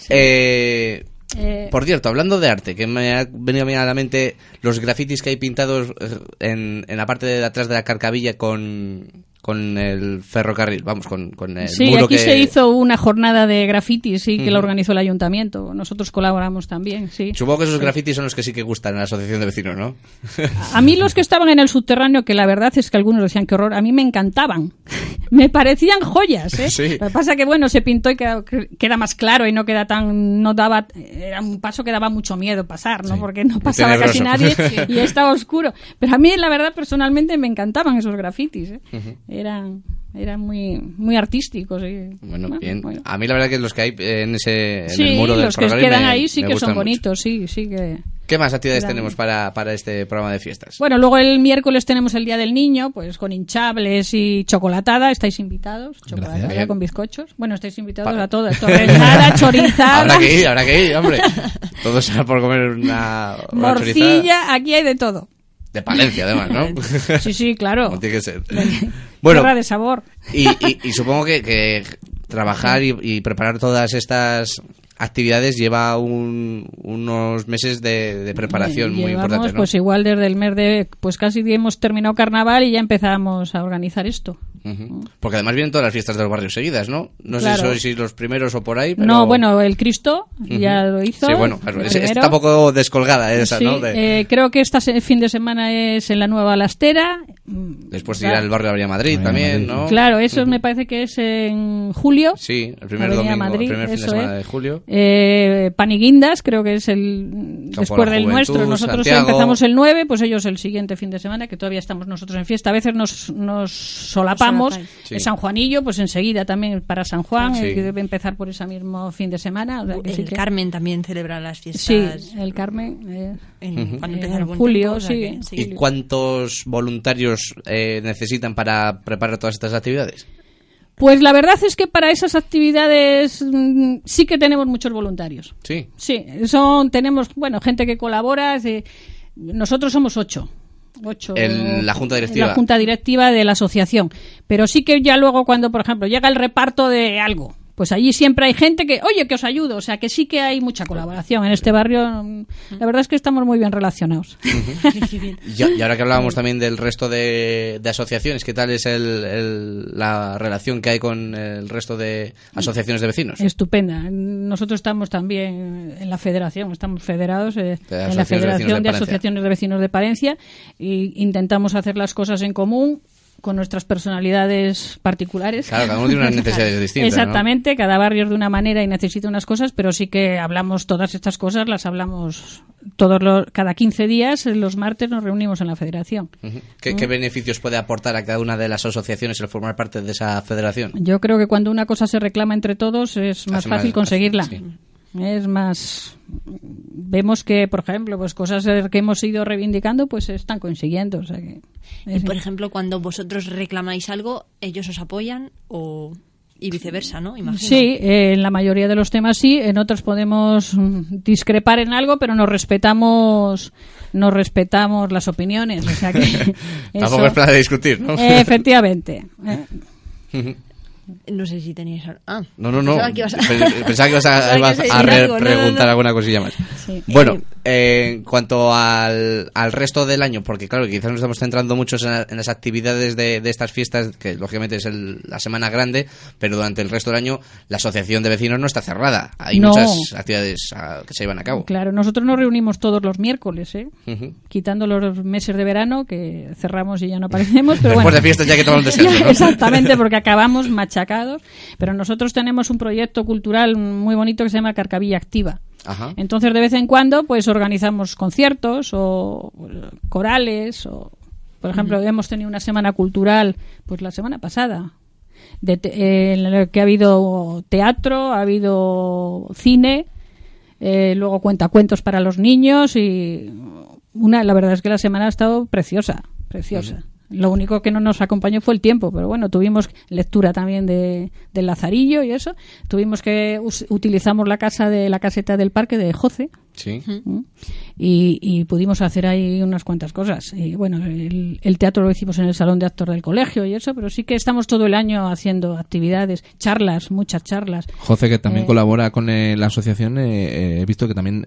Eh, Eh, por cierto, hablando de arte, que me ha venido a mí a la mente los grafitis que hay pintados eh, en, en la parte de atrás de la carcavilla con, con el ferrocarril, vamos, con, con el Sí, muro aquí que... se hizo una jornada de graffiti, sí, que la organizó el ayuntamiento. Nosotros colaboramos también, sí. Supongo que esos grafitis son los que sí que gustan a la asociación de vecinos, ¿no? A mí los que estaban en el subterráneo, que la verdad es que algunos decían que horror, a mí me encantaban. Me parecían joyas, ¿eh? Sí. Lo que pasa que, bueno, se pintó y queda, queda más claro y no queda tan... no daba Era un paso que daba mucho miedo pasar, ¿no? Sí. Porque no pasaba casi nadie [laughs] y estaba oscuro. Pero a mí, la verdad, personalmente me encantaban esos grafitis, ¿eh? Eran... Eran muy, muy artísticos. y- Bueno, bueno, bien. bueno. A mí la verdad que los que hay en ese en Sí, el muro del los que quedan me- ahí sí que son mucho. bonitos, sí, sí que... ¿Qué más actividades tenemos para, para este programa de fiestas? Bueno, luego el miércoles tenemos el Día del Niño, pues con hinchables y chocolatada. Estáis invitados. Chocolatada Gracias. Con bizcochos. Bueno, estáis invitados a todas. [laughs] Torrenada, chorizada, Habrá que ir, habrá que ir, hombre. Todos por comer una, una chorizada morcilla. Aquí hay de todo. de Palencia, además, ¿no? [laughs] Sí, sí, claro. Como tiene que ser. Bueno, de sabor. y, y- y supongo que, que trabajar y, y preparar todas estas actividades lleva un- unos meses de, de preparación muy Llevamos, importantes, ¿no? pues igual desde el mes de... Pues casi hemos terminado carnaval y ya empezamos a organizar esto. Porque además vienen todas las fiestas del barrio seguidas, ¿no? No Claro. sé si sois los primeros o por ahí, pero... No, bueno, el Cristo ya Ujú. lo hizo. Sí, bueno, claro, el es- está primero. un poco descolgada esa, Sí, ¿no? De- eh, creo que este fin de semana es en la Nueva Lastera. Después claro. irá al barrio de Avenida Madrid Avenida también, Madrid. ¿no? Claro, eso me parece que es en julio. Sí, el primer Avenida domingo, Madrid, el primer fin de semana es. de julio. Eh, Paniguindas, creo que es el Campo después del nuestro. Nosotros Santiago. empezamos el 9, pues ellos el siguiente fin de semana, que todavía estamos nosotros en fiesta. A veces nos, nos solapamos. Sí. San Juanillo, pues enseguida también para San Juan, Sí. eh, que debe empezar por ese mismo fin de semana. o sea que sí El que- Carmen también celebra las Sí, fiestas el Carmen. eh, en, cuando en empieza el buen julio, tiempo, o sea sí. que sí. ¿Y cuántos voluntarios eh, necesitan para preparar todas estas actividades? Pues la verdad es que para esas actividades mm, sí que tenemos muchos voluntarios. Sí. Sí, son, tenemos, bueno, gente que colabora. nosotros somos ocho. Ocho. La junta directiva. La junta directiva de la asociación. Pero sí que ya luego cuando, por ejemplo, llega el reparto de algo, pues allí siempre hay gente que, oye, que os ayudo. O sea, que sí que hay mucha colaboración en este barrio. mm, La verdad es que estamos muy bien relacionados. [laughs] Y, y ahora que hablábamos también del resto de, de asociaciones, ¿qué tal es el- el- la relación que hay con el resto de asociaciones de vecinos? Estupenda. Nosotros estamos también en la federación, estamos federados eh, en la de de Federación de. Asociaciones de Vecinos de Palencia e intentamos hacer las cosas en común con nuestras personalidades particulares. Claro, cada uno tiene unas [laughs] necesidades distintas. ¿no? Exactamente, cada barrio es de una manera y necesita unas cosas, pero sí que hablamos todas estas cosas, las hablamos todos los, cada 15 días, los martes nos reunimos en la federación. ¿Qué, qué beneficios puede aportar a cada una de las asociaciones el formar parte de esa federación? Yo creo que cuando una cosa se reclama entre todos es más Hace más- fácil conseguirla. sí. Es más vemos que, por ejemplo, pues cosas que hemos ido reivindicando pues se están consiguiendo, o sea que Y por ejemplo, cuando vosotros reclamáis algo, ellos os apoyan o y viceversa, ¿no? Imagino. Sí, eh, en la mayoría de los temas sí, en otros podemos discrepar en algo, pero nos respetamos nos respetamos las opiniones, o sea que [laughs] Tampoco eso- es para discutir, ¿no? Eh, efectivamente. eh. [laughs] No sé si teníais... Ah, No, no, no. Pensaba que ibas a- Pe- Pensaba que ibas a, [laughs] Pensaba que ibas ibas a a decir re- algo, no, no, preguntar no. alguna cosilla más. Sí. Bueno, eh, en cuanto al, al resto del año, porque claro, quizás nos estamos centrando mucho en, en las actividades de, de estas fiestas, que lógicamente es el- la semana grande, pero durante el resto del año la asociación de vecinos no está cerrada. Hay No. muchas actividades ah, que se llevan a cabo. Claro, nosotros nos reunimos todos los miércoles, ¿eh? Quitando los meses de verano que cerramos y ya no aparecemos. Pero Después bueno. de fiestas ya que tomamos [laughs] descanso. Exactamente, porque acabamos machacados. Pero nosotros tenemos un proyecto cultural muy bonito que se llama Carcavilla Activa. Ajá. Entonces, de vez en cuando, pues organizamos conciertos o eh, corales o, por ejemplo, hemos tenido una semana cultural, pues la semana pasada, de te- eh, en la que ha habido teatro, ha habido cine, eh, luego cuentacuentos para los niños y una, la verdad es que la semana ha estado preciosa, preciosa. Lo único que no nos acompañó fue el tiempo, pero bueno, tuvimos lectura también de, del Lazarillo y eso. Tuvimos que utilizamos la casa de la caseta del parque de Joce Sí. ¿m? y, y pudimos hacer ahí unas cuantas cosas. Y bueno, el, el teatro lo hicimos en el salón de actor del colegio y eso, pero sí que estamos todo el año haciendo actividades, charlas, muchas charlas. José, que también Eh, colabora con eh, la asociación, eh, eh, he visto que también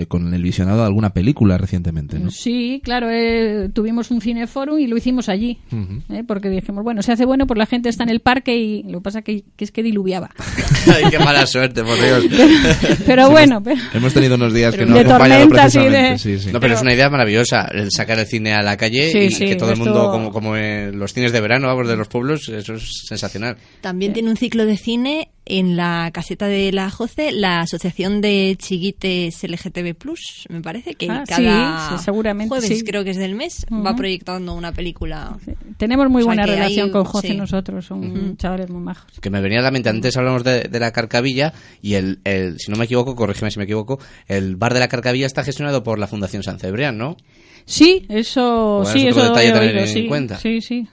eh, con el visionado de alguna película recientemente, ¿no? Sí, claro, eh, tuvimos un cineforum y lo hicimos allí, Ujú. ¿eh? porque dijimos, bueno, se hace bueno, pues la gente está en el parque y lo que pasa que, que es que diluviaba. [laughs] Ay, qué mala suerte, por Dios. [laughs] Pero bueno, pero- Hemos tenido unos días que Pero no de han acompañado tormentas y precisamente. de- Sí, sí. No, pero es una idea maravillosa el sacar el cine a la calle Sí, y sí, que todo el mundo, como, como en los cines de verano, vamos, de los pueblos, eso es sensacional. También tiene un ciclo de cine en la caseta de la JOCE, la Asociación de Chiguites LGTB+, me parece, que Ah, sí, cada sí, seguramente jueves, sí. creo que es del mes, va proyectando una película. tenemos muy O sea, buena relación hay- con José sí. nosotros, son chavales muy majos. Que me venía a la mente, antes hablamos de, de la Carcavilla y el, el, si no me equivoco, corrígeme si me equivoco, el bar de la Carcavilla está gestionado por la Fundación San Cebrián, ¿no? Sí, eso, Pues sí, es otro eso detalle tener en sí, cuenta. Sí, sí.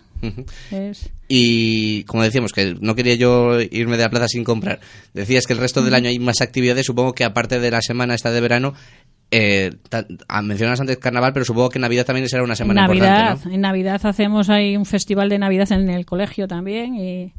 Es- Y como decíamos, que no quería yo irme de la plaza sin comprar. Decías que el resto del año hay más actividades, supongo que aparte de la semana esta de verano, eh, ah, mencionabas antes carnaval, pero supongo que Navidad también será una semana Navidad, importante, ¿no? en Navidad hacemos ahí un festival de Navidad en el colegio también y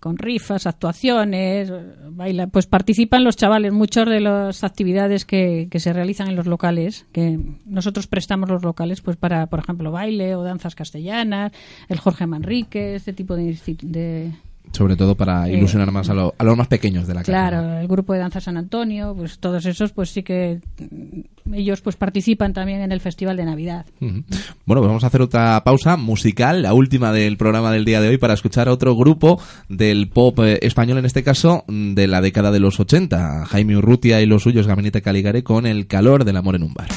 con rifas, actuaciones, baila, pues participan los chavales, muchas de las actividades que, que se realizan en los locales, que nosotros prestamos los locales pues para, por ejemplo, baile o danzas castellanas, el Jorge Manrique, este tipo de, de Sobre todo para ilusionar más a, lo- a los más pequeños de la casa. ¿no? Claro, el grupo de danza San Antonio, pues todos esos, pues sí que mm, ellos pues participan también en el Festival de Navidad. Bueno, pues vamos a hacer otra pausa musical, la última del programa del día de hoy, para escuchar a otro grupo del pop eh, español, en este caso mm, de la década de los 80, Jaime Urrutia y los suyos, Gabinete Caligari, con El calor del amor en un bar.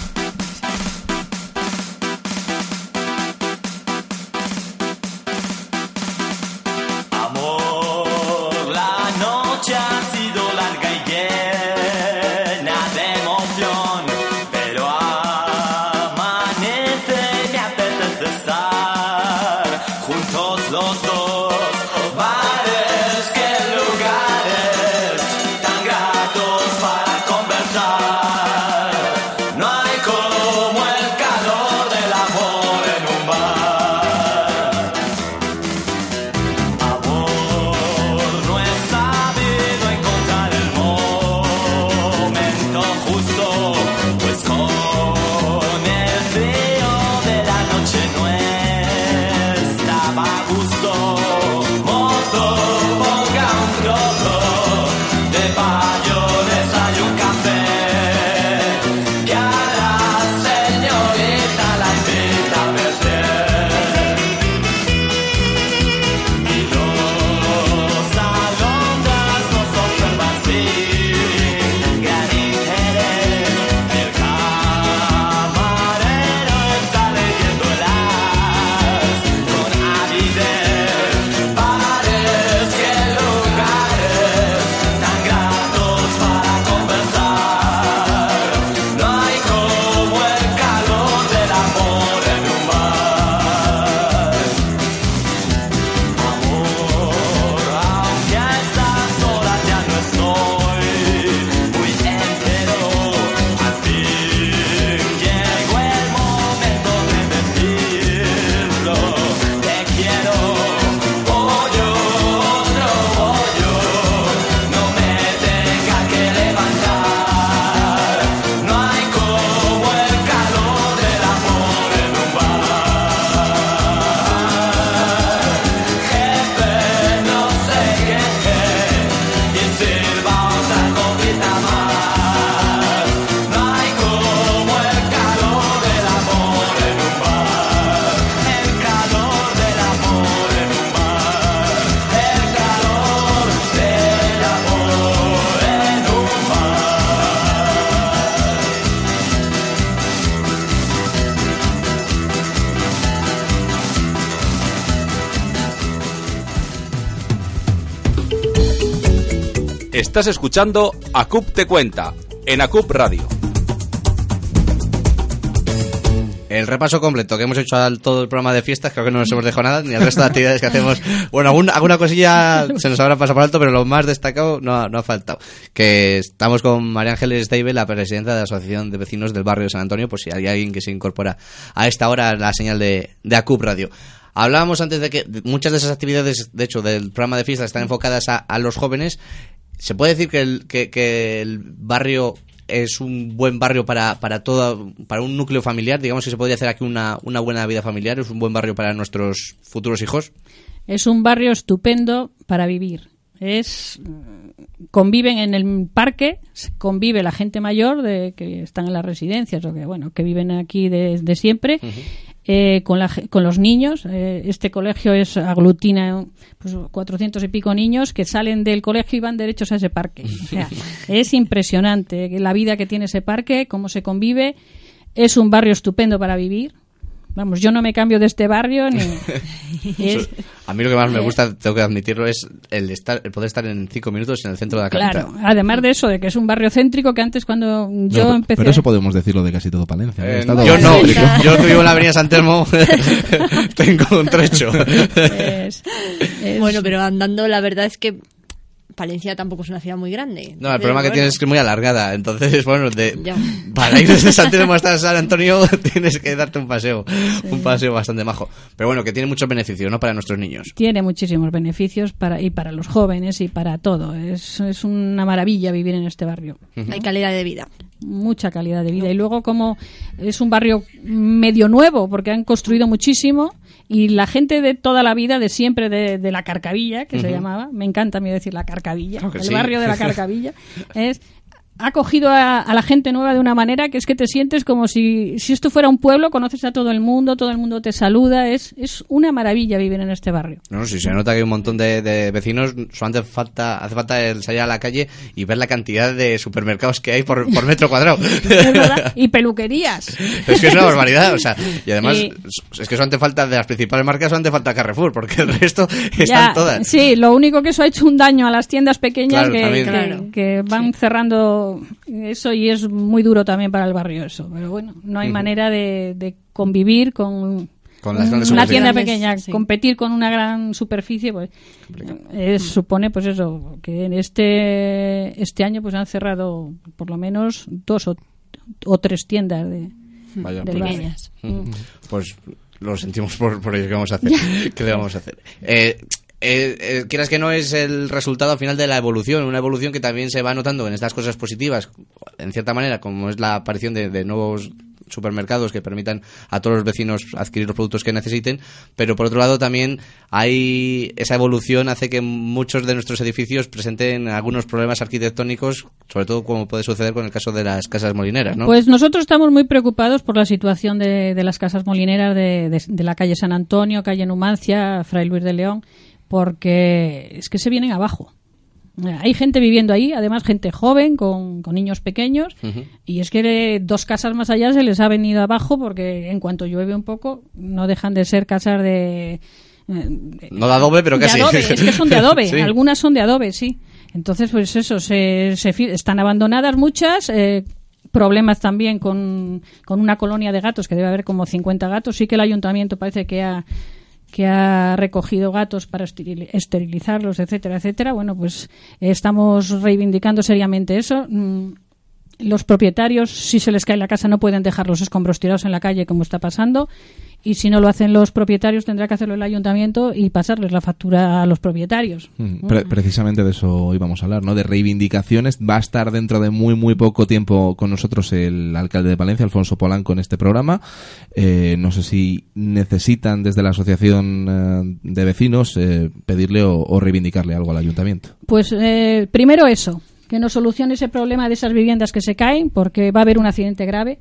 Estás escuchando ACUP Te Cuenta, en ACUP Radio. El repaso completo que hemos hecho al todo el programa de fiestas, creo que no nos hemos dejado nada, ni el resto de actividades que hacemos. Bueno, alguna cosilla se nos habrá pasado por alto, pero lo más destacado no, ha- no ha faltado. Que estamos con María Ángeles Deive, la presidenta de la Asociación de Vecinos del Barrio de San Antonio, por si hay alguien que se incorpora a esta hora a la señal de, de ACUP Radio. Hablábamos antes de que muchas de esas actividades, de hecho, del programa de fiestas están enfocadas a los jóvenes. ¿Se puede decir que el, que, que el barrio es un buen barrio para, para todo, para un núcleo familiar? Digamos que se podría hacer aquí una, una buena vida familiar, es un buen barrio para nuestros futuros hijos. Es un barrio estupendo para vivir. Es conviven en el parque, convive la gente mayor de que están en las residencias o que bueno que viven aquí desde siempre. Eh, con, la con los niños, eh, este colegio es aglutina pues, 400 y pico niños que salen del colegio y van derechos a ese parque. O sea, [laughs] es impresionante la vida que tiene ese parque, cómo se convive. Es un barrio estupendo para vivir. Vamos, yo no me cambio de este barrio ni. [laughs] es- A mí lo que más me [laughs] gusta, tengo que admitirlo, es el, estar, el poder estar en cinco minutos en el centro de la capital. Claro, además de eso, de que es un barrio céntrico que antes cuando yo No, empecé... Pero eso podemos decirlo de casi todo Palencia. Eh, yo no, yo que vivo en la avenida San Telmo [laughs] tengo un trecho. es- es- Bueno, pero andando, la verdad es que Palencia tampoco es una ciudad muy grande. No, el problema que bueno, tienes es que es muy alargada. Entonces, [laughs] bueno, de, para ir desde San Telmo hasta San Antonio [laughs] tienes que darte un paseo. Un paseo bastante majo. Pero bueno, que tiene muchos beneficios, ¿no? Para nuestros niños. Tiene muchísimos beneficios para y para los jóvenes y para todo. Es, es una maravilla vivir en este barrio. Hay calidad de vida. Mucha calidad de vida. Y luego como es un barrio medio nuevo, porque han construido muchísimo, y la gente de toda la vida, de siempre, de, de la Carcavilla, que se llamaba, me encanta a mí decir la Carcavilla, Claro el sí. barrio de la [laughs] Carcavilla, es ha cogido a, a la gente nueva de una manera que es que te sientes como si, si esto fuera un pueblo, conoces a todo el mundo, todo el mundo te saluda, es, es una maravilla vivir en este barrio. No, si se nota que hay un montón de, de vecinos, solamente falta, hace falta el salir a la calle y ver la cantidad de supermercados que hay por, por metro cuadrado. [laughs] Es verdad. [laughs] Y peluquerías. Es que es una barbaridad, o sea, y además Y- es que solamente falta de las principales marcas, solamente falta Carrefour, porque el resto [laughs] están Ya, todas. Sí, lo único que eso ha hecho un daño a las tiendas pequeñas Claro, que, también. que- Claro. que van cerrando eso y es muy duro también para el barrio eso. Pero bueno, no hay manera de, de convivir con, Con las grandes una tienda pequeña. sí. Competir con una gran superficie, pues eh, supone pues eso, que en este, este año pues han cerrado por lo menos dos o, o tres tiendas de, Vaya, pues-. Pequeñas. Pues lo sentimos por, por ello que vamos a hacer. [laughs] ¿Qué le vamos a hacer? Eh, eh, eh, quieras que no es el resultado al final de la evolución, una evolución que también se va notando en estas cosas positivas, en cierta manera, como es la aparición de, nuevos supermercados que permitan a todos los vecinos adquirir los productos que necesiten, pero por otro lado también hay esa evolución hace que muchos de nuestros edificios presenten algunos problemas arquitectónicos, sobre todo como puede suceder con el caso de las casas molineras, ¿no? Pues nosotros estamos muy preocupados por la situación de, de las casas molineras de- de la calle San Antonio, calle Numancia, Fray Luis de León, porque es que se vienen abajo. Hay gente viviendo ahí, además gente joven, con, con niños pequeños, y es que de dos casas más allá se les ha venido abajo porque en cuanto llueve un poco no dejan de ser casas de... eh, No de adobe, pero de casi. adobe, es que son de adobe, [laughs] Sí. algunas son de adobe, sí. Entonces, pues eso, se, se están abandonadas muchas, eh, problemas también con, con una colonia de gatos, que debe haber como 50 gatos. Sí que el ayuntamiento parece que ha que ha recogido gatos para esteril- esterilizarlos, etcétera, etcétera. Bueno, pues estamos reivindicando seriamente eso. Los propietarios, si se les cae la casa, no pueden dejar los escombros tirados en la calle como está pasando. Y si no lo hacen los propietarios, tendrá que hacerlo el ayuntamiento y pasarles la factura a los propietarios. Mm, pre- precisamente de eso íbamos a hablar, ¿no? De reivindicaciones. Va a estar dentro de muy, muy poco tiempo con nosotros el alcalde de Palencia, Alfonso Polanco, en este programa. Eh, no sé si necesitan desde la asociación eh, de vecinos eh, pedirle o, o reivindicarle algo al ayuntamiento. Pues eh, primero eso, que nos solucione ese problema de esas viviendas que se caen, porque va a haber un accidente grave.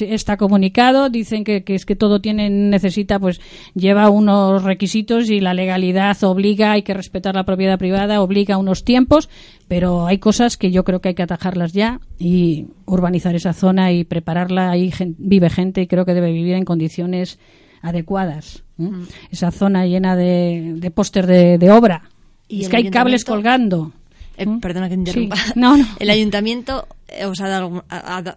Está comunicado, dicen que, que es que todo tiene, necesita, pues lleva unos requisitos y la legalidad obliga, hay que respetar la propiedad privada, obliga unos tiempos, pero hay cosas que yo creo que hay que atajarlas ya y urbanizar esa zona y prepararla. Ahí vive gente y creo que debe vivir en condiciones adecuadas. ¿eh? Esa zona llena de, de póster de, de obra. ¿Y es que hay cables colgando. Eh, ¿Mm? perdona que te interrumpa. Sí. No, no. [laughs] ¿El ayuntamiento eh, os ha dado,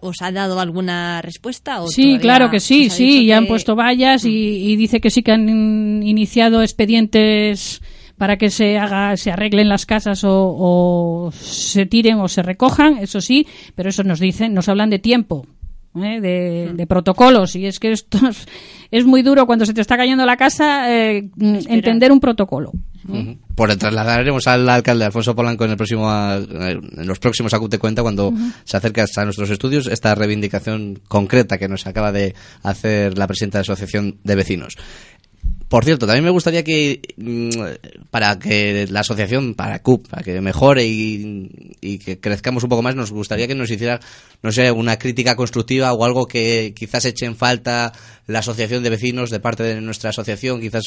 os ha dado alguna respuesta? O Sí, claro que sí, sí, ya han puesto vallas y, y dice que sí que han in- iniciado expedientes para que se haga, se arreglen las casas o, o se tiren o se recojan, eso sí, pero eso nos dicen, nos hablan de tiempo. ¿Eh? De, de protocolos y es que esto [laughs] es, es muy duro cuando se te está cayendo la casa eh, entender un protocolo. Pues le trasladaremos al alcalde Alfonso Polanco en el próximo en los próximos Acut de cuenta cuando se acerque a nuestros estudios esta reivindicación concreta que nos acaba de hacer la presidenta de la Asociación de Vecinos. Por cierto, también me gustaría que mm, para que la asociación, para CUP, para que mejore y, y que crezcamos un poco más, nos gustaría que nos hiciera, no sé, una crítica constructiva o algo que quizás eche en falta la asociación de vecinos de parte de nuestra asociación, quizás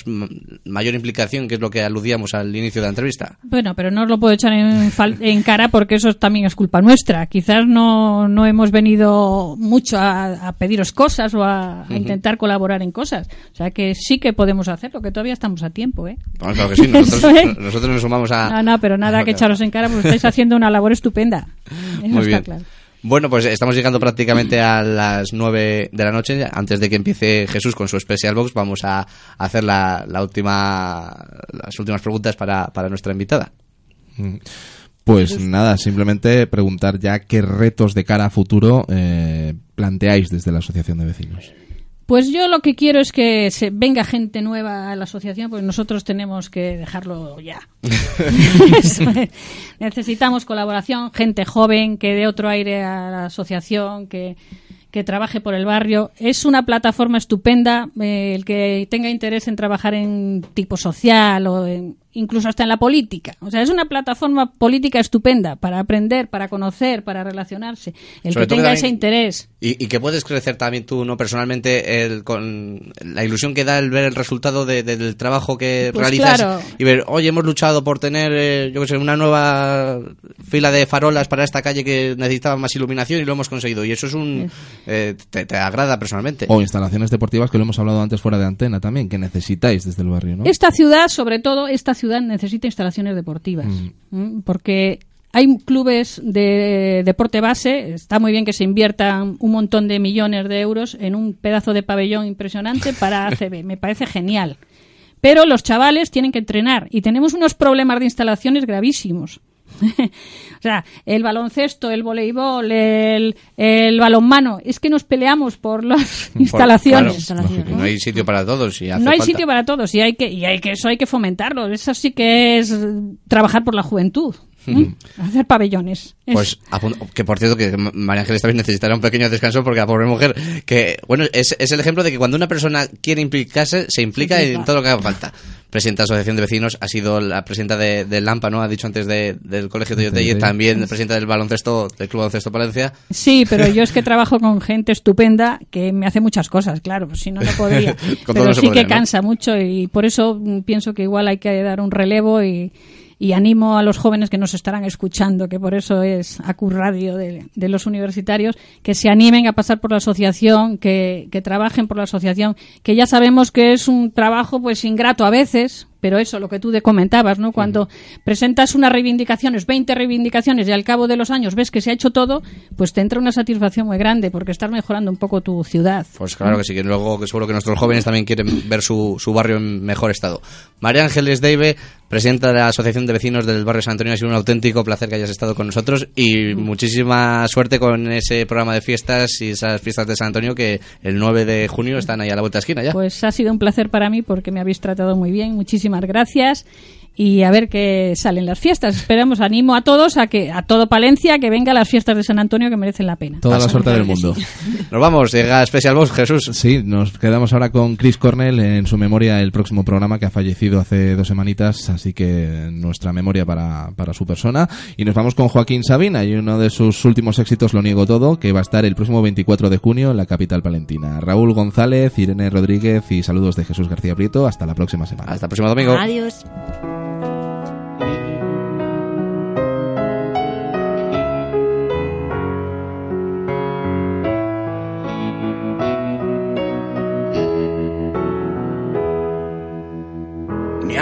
mayor implicación, que es lo que aludíamos al inicio de la entrevista. Bueno, pero no os lo puedo echar en, en cara porque eso también es culpa nuestra. Quizás no, no hemos venido mucho a, a pediros cosas o a, a intentar colaborar en cosas. O sea que sí que podemos hacerlo, que todavía estamos a tiempo, ¿eh? Bueno, claro que sí, nosotros, es. [laughs] nosotros nos sumamos a... No, no, pero nada que echaros en cara porque estáis haciendo una labor estupenda. [laughs] Eso Muy está bien. claro. Bueno, pues estamos llegando prácticamente a las nueve de la noche. Antes de que empiece Jesús con su Special Box, vamos a hacer la, la última, las últimas preguntas para, para nuestra invitada. Mm. Pues nada, simplemente preguntar ya qué retos de cara a futuro eh, planteáis desde la Asociación de Vecinos. Pues yo lo que quiero es que se venga gente nueva a la asociación, pues nosotros tenemos que dejarlo ya. [laughs] Eso es. Necesitamos colaboración, gente joven que dé otro aire a la asociación, que, que trabaje por el barrio. Es una plataforma estupenda, eh, el que tenga interés en trabajar en tipo social o en- incluso hasta en la política. O sea, es una plataforma política estupenda para aprender, para conocer, para relacionarse. El Sobre que tenga también- ese interés. Y, y que puedes crecer también tú, ¿no? Personalmente, el, con la ilusión que da el ver el resultado de- de- del trabajo que Pues realizas claro. y ver, oye, hemos luchado por tener, eh, yo qué sé, una nueva fila de farolas para esta calle que necesitaba más iluminación y lo hemos conseguido. Y eso es un... eh, te, te agrada personalmente. O instalaciones deportivas que lo hemos hablado antes fuera de antena también, que necesitáis desde el barrio, ¿no? Esta ciudad, sobre todo, esta ciudad necesita instalaciones deportivas. ¿m? Porque hay clubes de deporte base, está muy bien que se inviertan un montón de millones de euros en un pedazo de pabellón impresionante para [laughs] ACB, me parece genial. Pero los chavales tienen que entrenar y tenemos unos problemas de instalaciones gravísimos. [laughs] o sea, el baloncesto, el voleibol, el, el balonmano, es que nos peleamos por las Por- [laughs] instalaciones. claro, no hay sitio para todos. Y hace No hay falta. sitio para todos y hay que y hay que eso hay que fomentarlo. Eso sí que es eh, trabajar por la juventud, ¿m? hacer pabellones. Es- Pues, que por cierto, que María Ángeles también necesitará un pequeño descanso porque la pobre mujer, que, bueno, es, es el ejemplo de que cuando una persona quiere implicarse, se implica Se implica. en todo lo que haga falta. Presidenta de la Asociación de Vecinos, ha sido la presidenta de, del LAMPA, ¿no? Ha dicho antes de- del Colegio de Yotey, también presidenta del baloncesto, del Club Baloncesto Palencia. Sí, pero yo es que [laughs] trabajo con gente estupenda que me hace muchas cosas, claro, pues si no, no podría. [laughs] Pero no sí podría, que ¿no? cansa mucho y por eso mm, pienso que igual hay que dar un relevo y, y animo a los jóvenes que nos estarán escuchando, que por eso es ACU Radio de, de los universitarios, que se animen a pasar por la asociación, que, que trabajen por la asociación, que ya sabemos que es un trabajo pues ingrato a veces, pero eso, lo que tú de comentabas, ¿no? Cuando presentas unas reivindicaciones, 20 reivindicaciones, y al cabo de los años ves que se ha hecho todo, pues te entra una satisfacción muy grande, porque estás mejorando un poco tu ciudad. Pues claro que sí, que luego que seguro que nuestros jóvenes también quieren ver su, su barrio en mejor estado. María Ángeles Deive, presidenta de la Asociación de Vecinos del Barrio San Antonio, ha sido un auténtico placer que hayas estado con nosotros y muchísima suerte con ese programa de fiestas y esas fiestas de San Antonio que el 9 de junio están ahí a la vuelta de esquina ya. Pues ha sido un placer para mí porque me habéis tratado muy bien. Muchísimas gracias. Y a ver qué salen las fiestas. Esperamos, animo a todos, a que a todo Palencia, que venga a las fiestas de San Antonio que merecen la pena. Toda la suerte del mundo. [laughs] Nos vamos, llega Special Box, Jesús. Sí, nos quedamos ahora con Chris Cornell en su memoria el próximo programa que ha fallecido hace dos semanitas, así que nuestra memoria para, para su persona. Y nos vamos con Joaquín Sabina y uno de sus últimos éxitos, Lo Niego Todo, que va a estar el próximo 24 de junio en la capital palentina. Raúl González, Irene Rodríguez y saludos de Jesús García Prieto. Hasta la próxima semana. Hasta el próximo domingo. Adiós.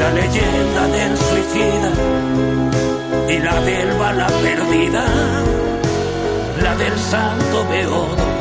la leyenda del suicida y la del bala perdida, la del santo beodo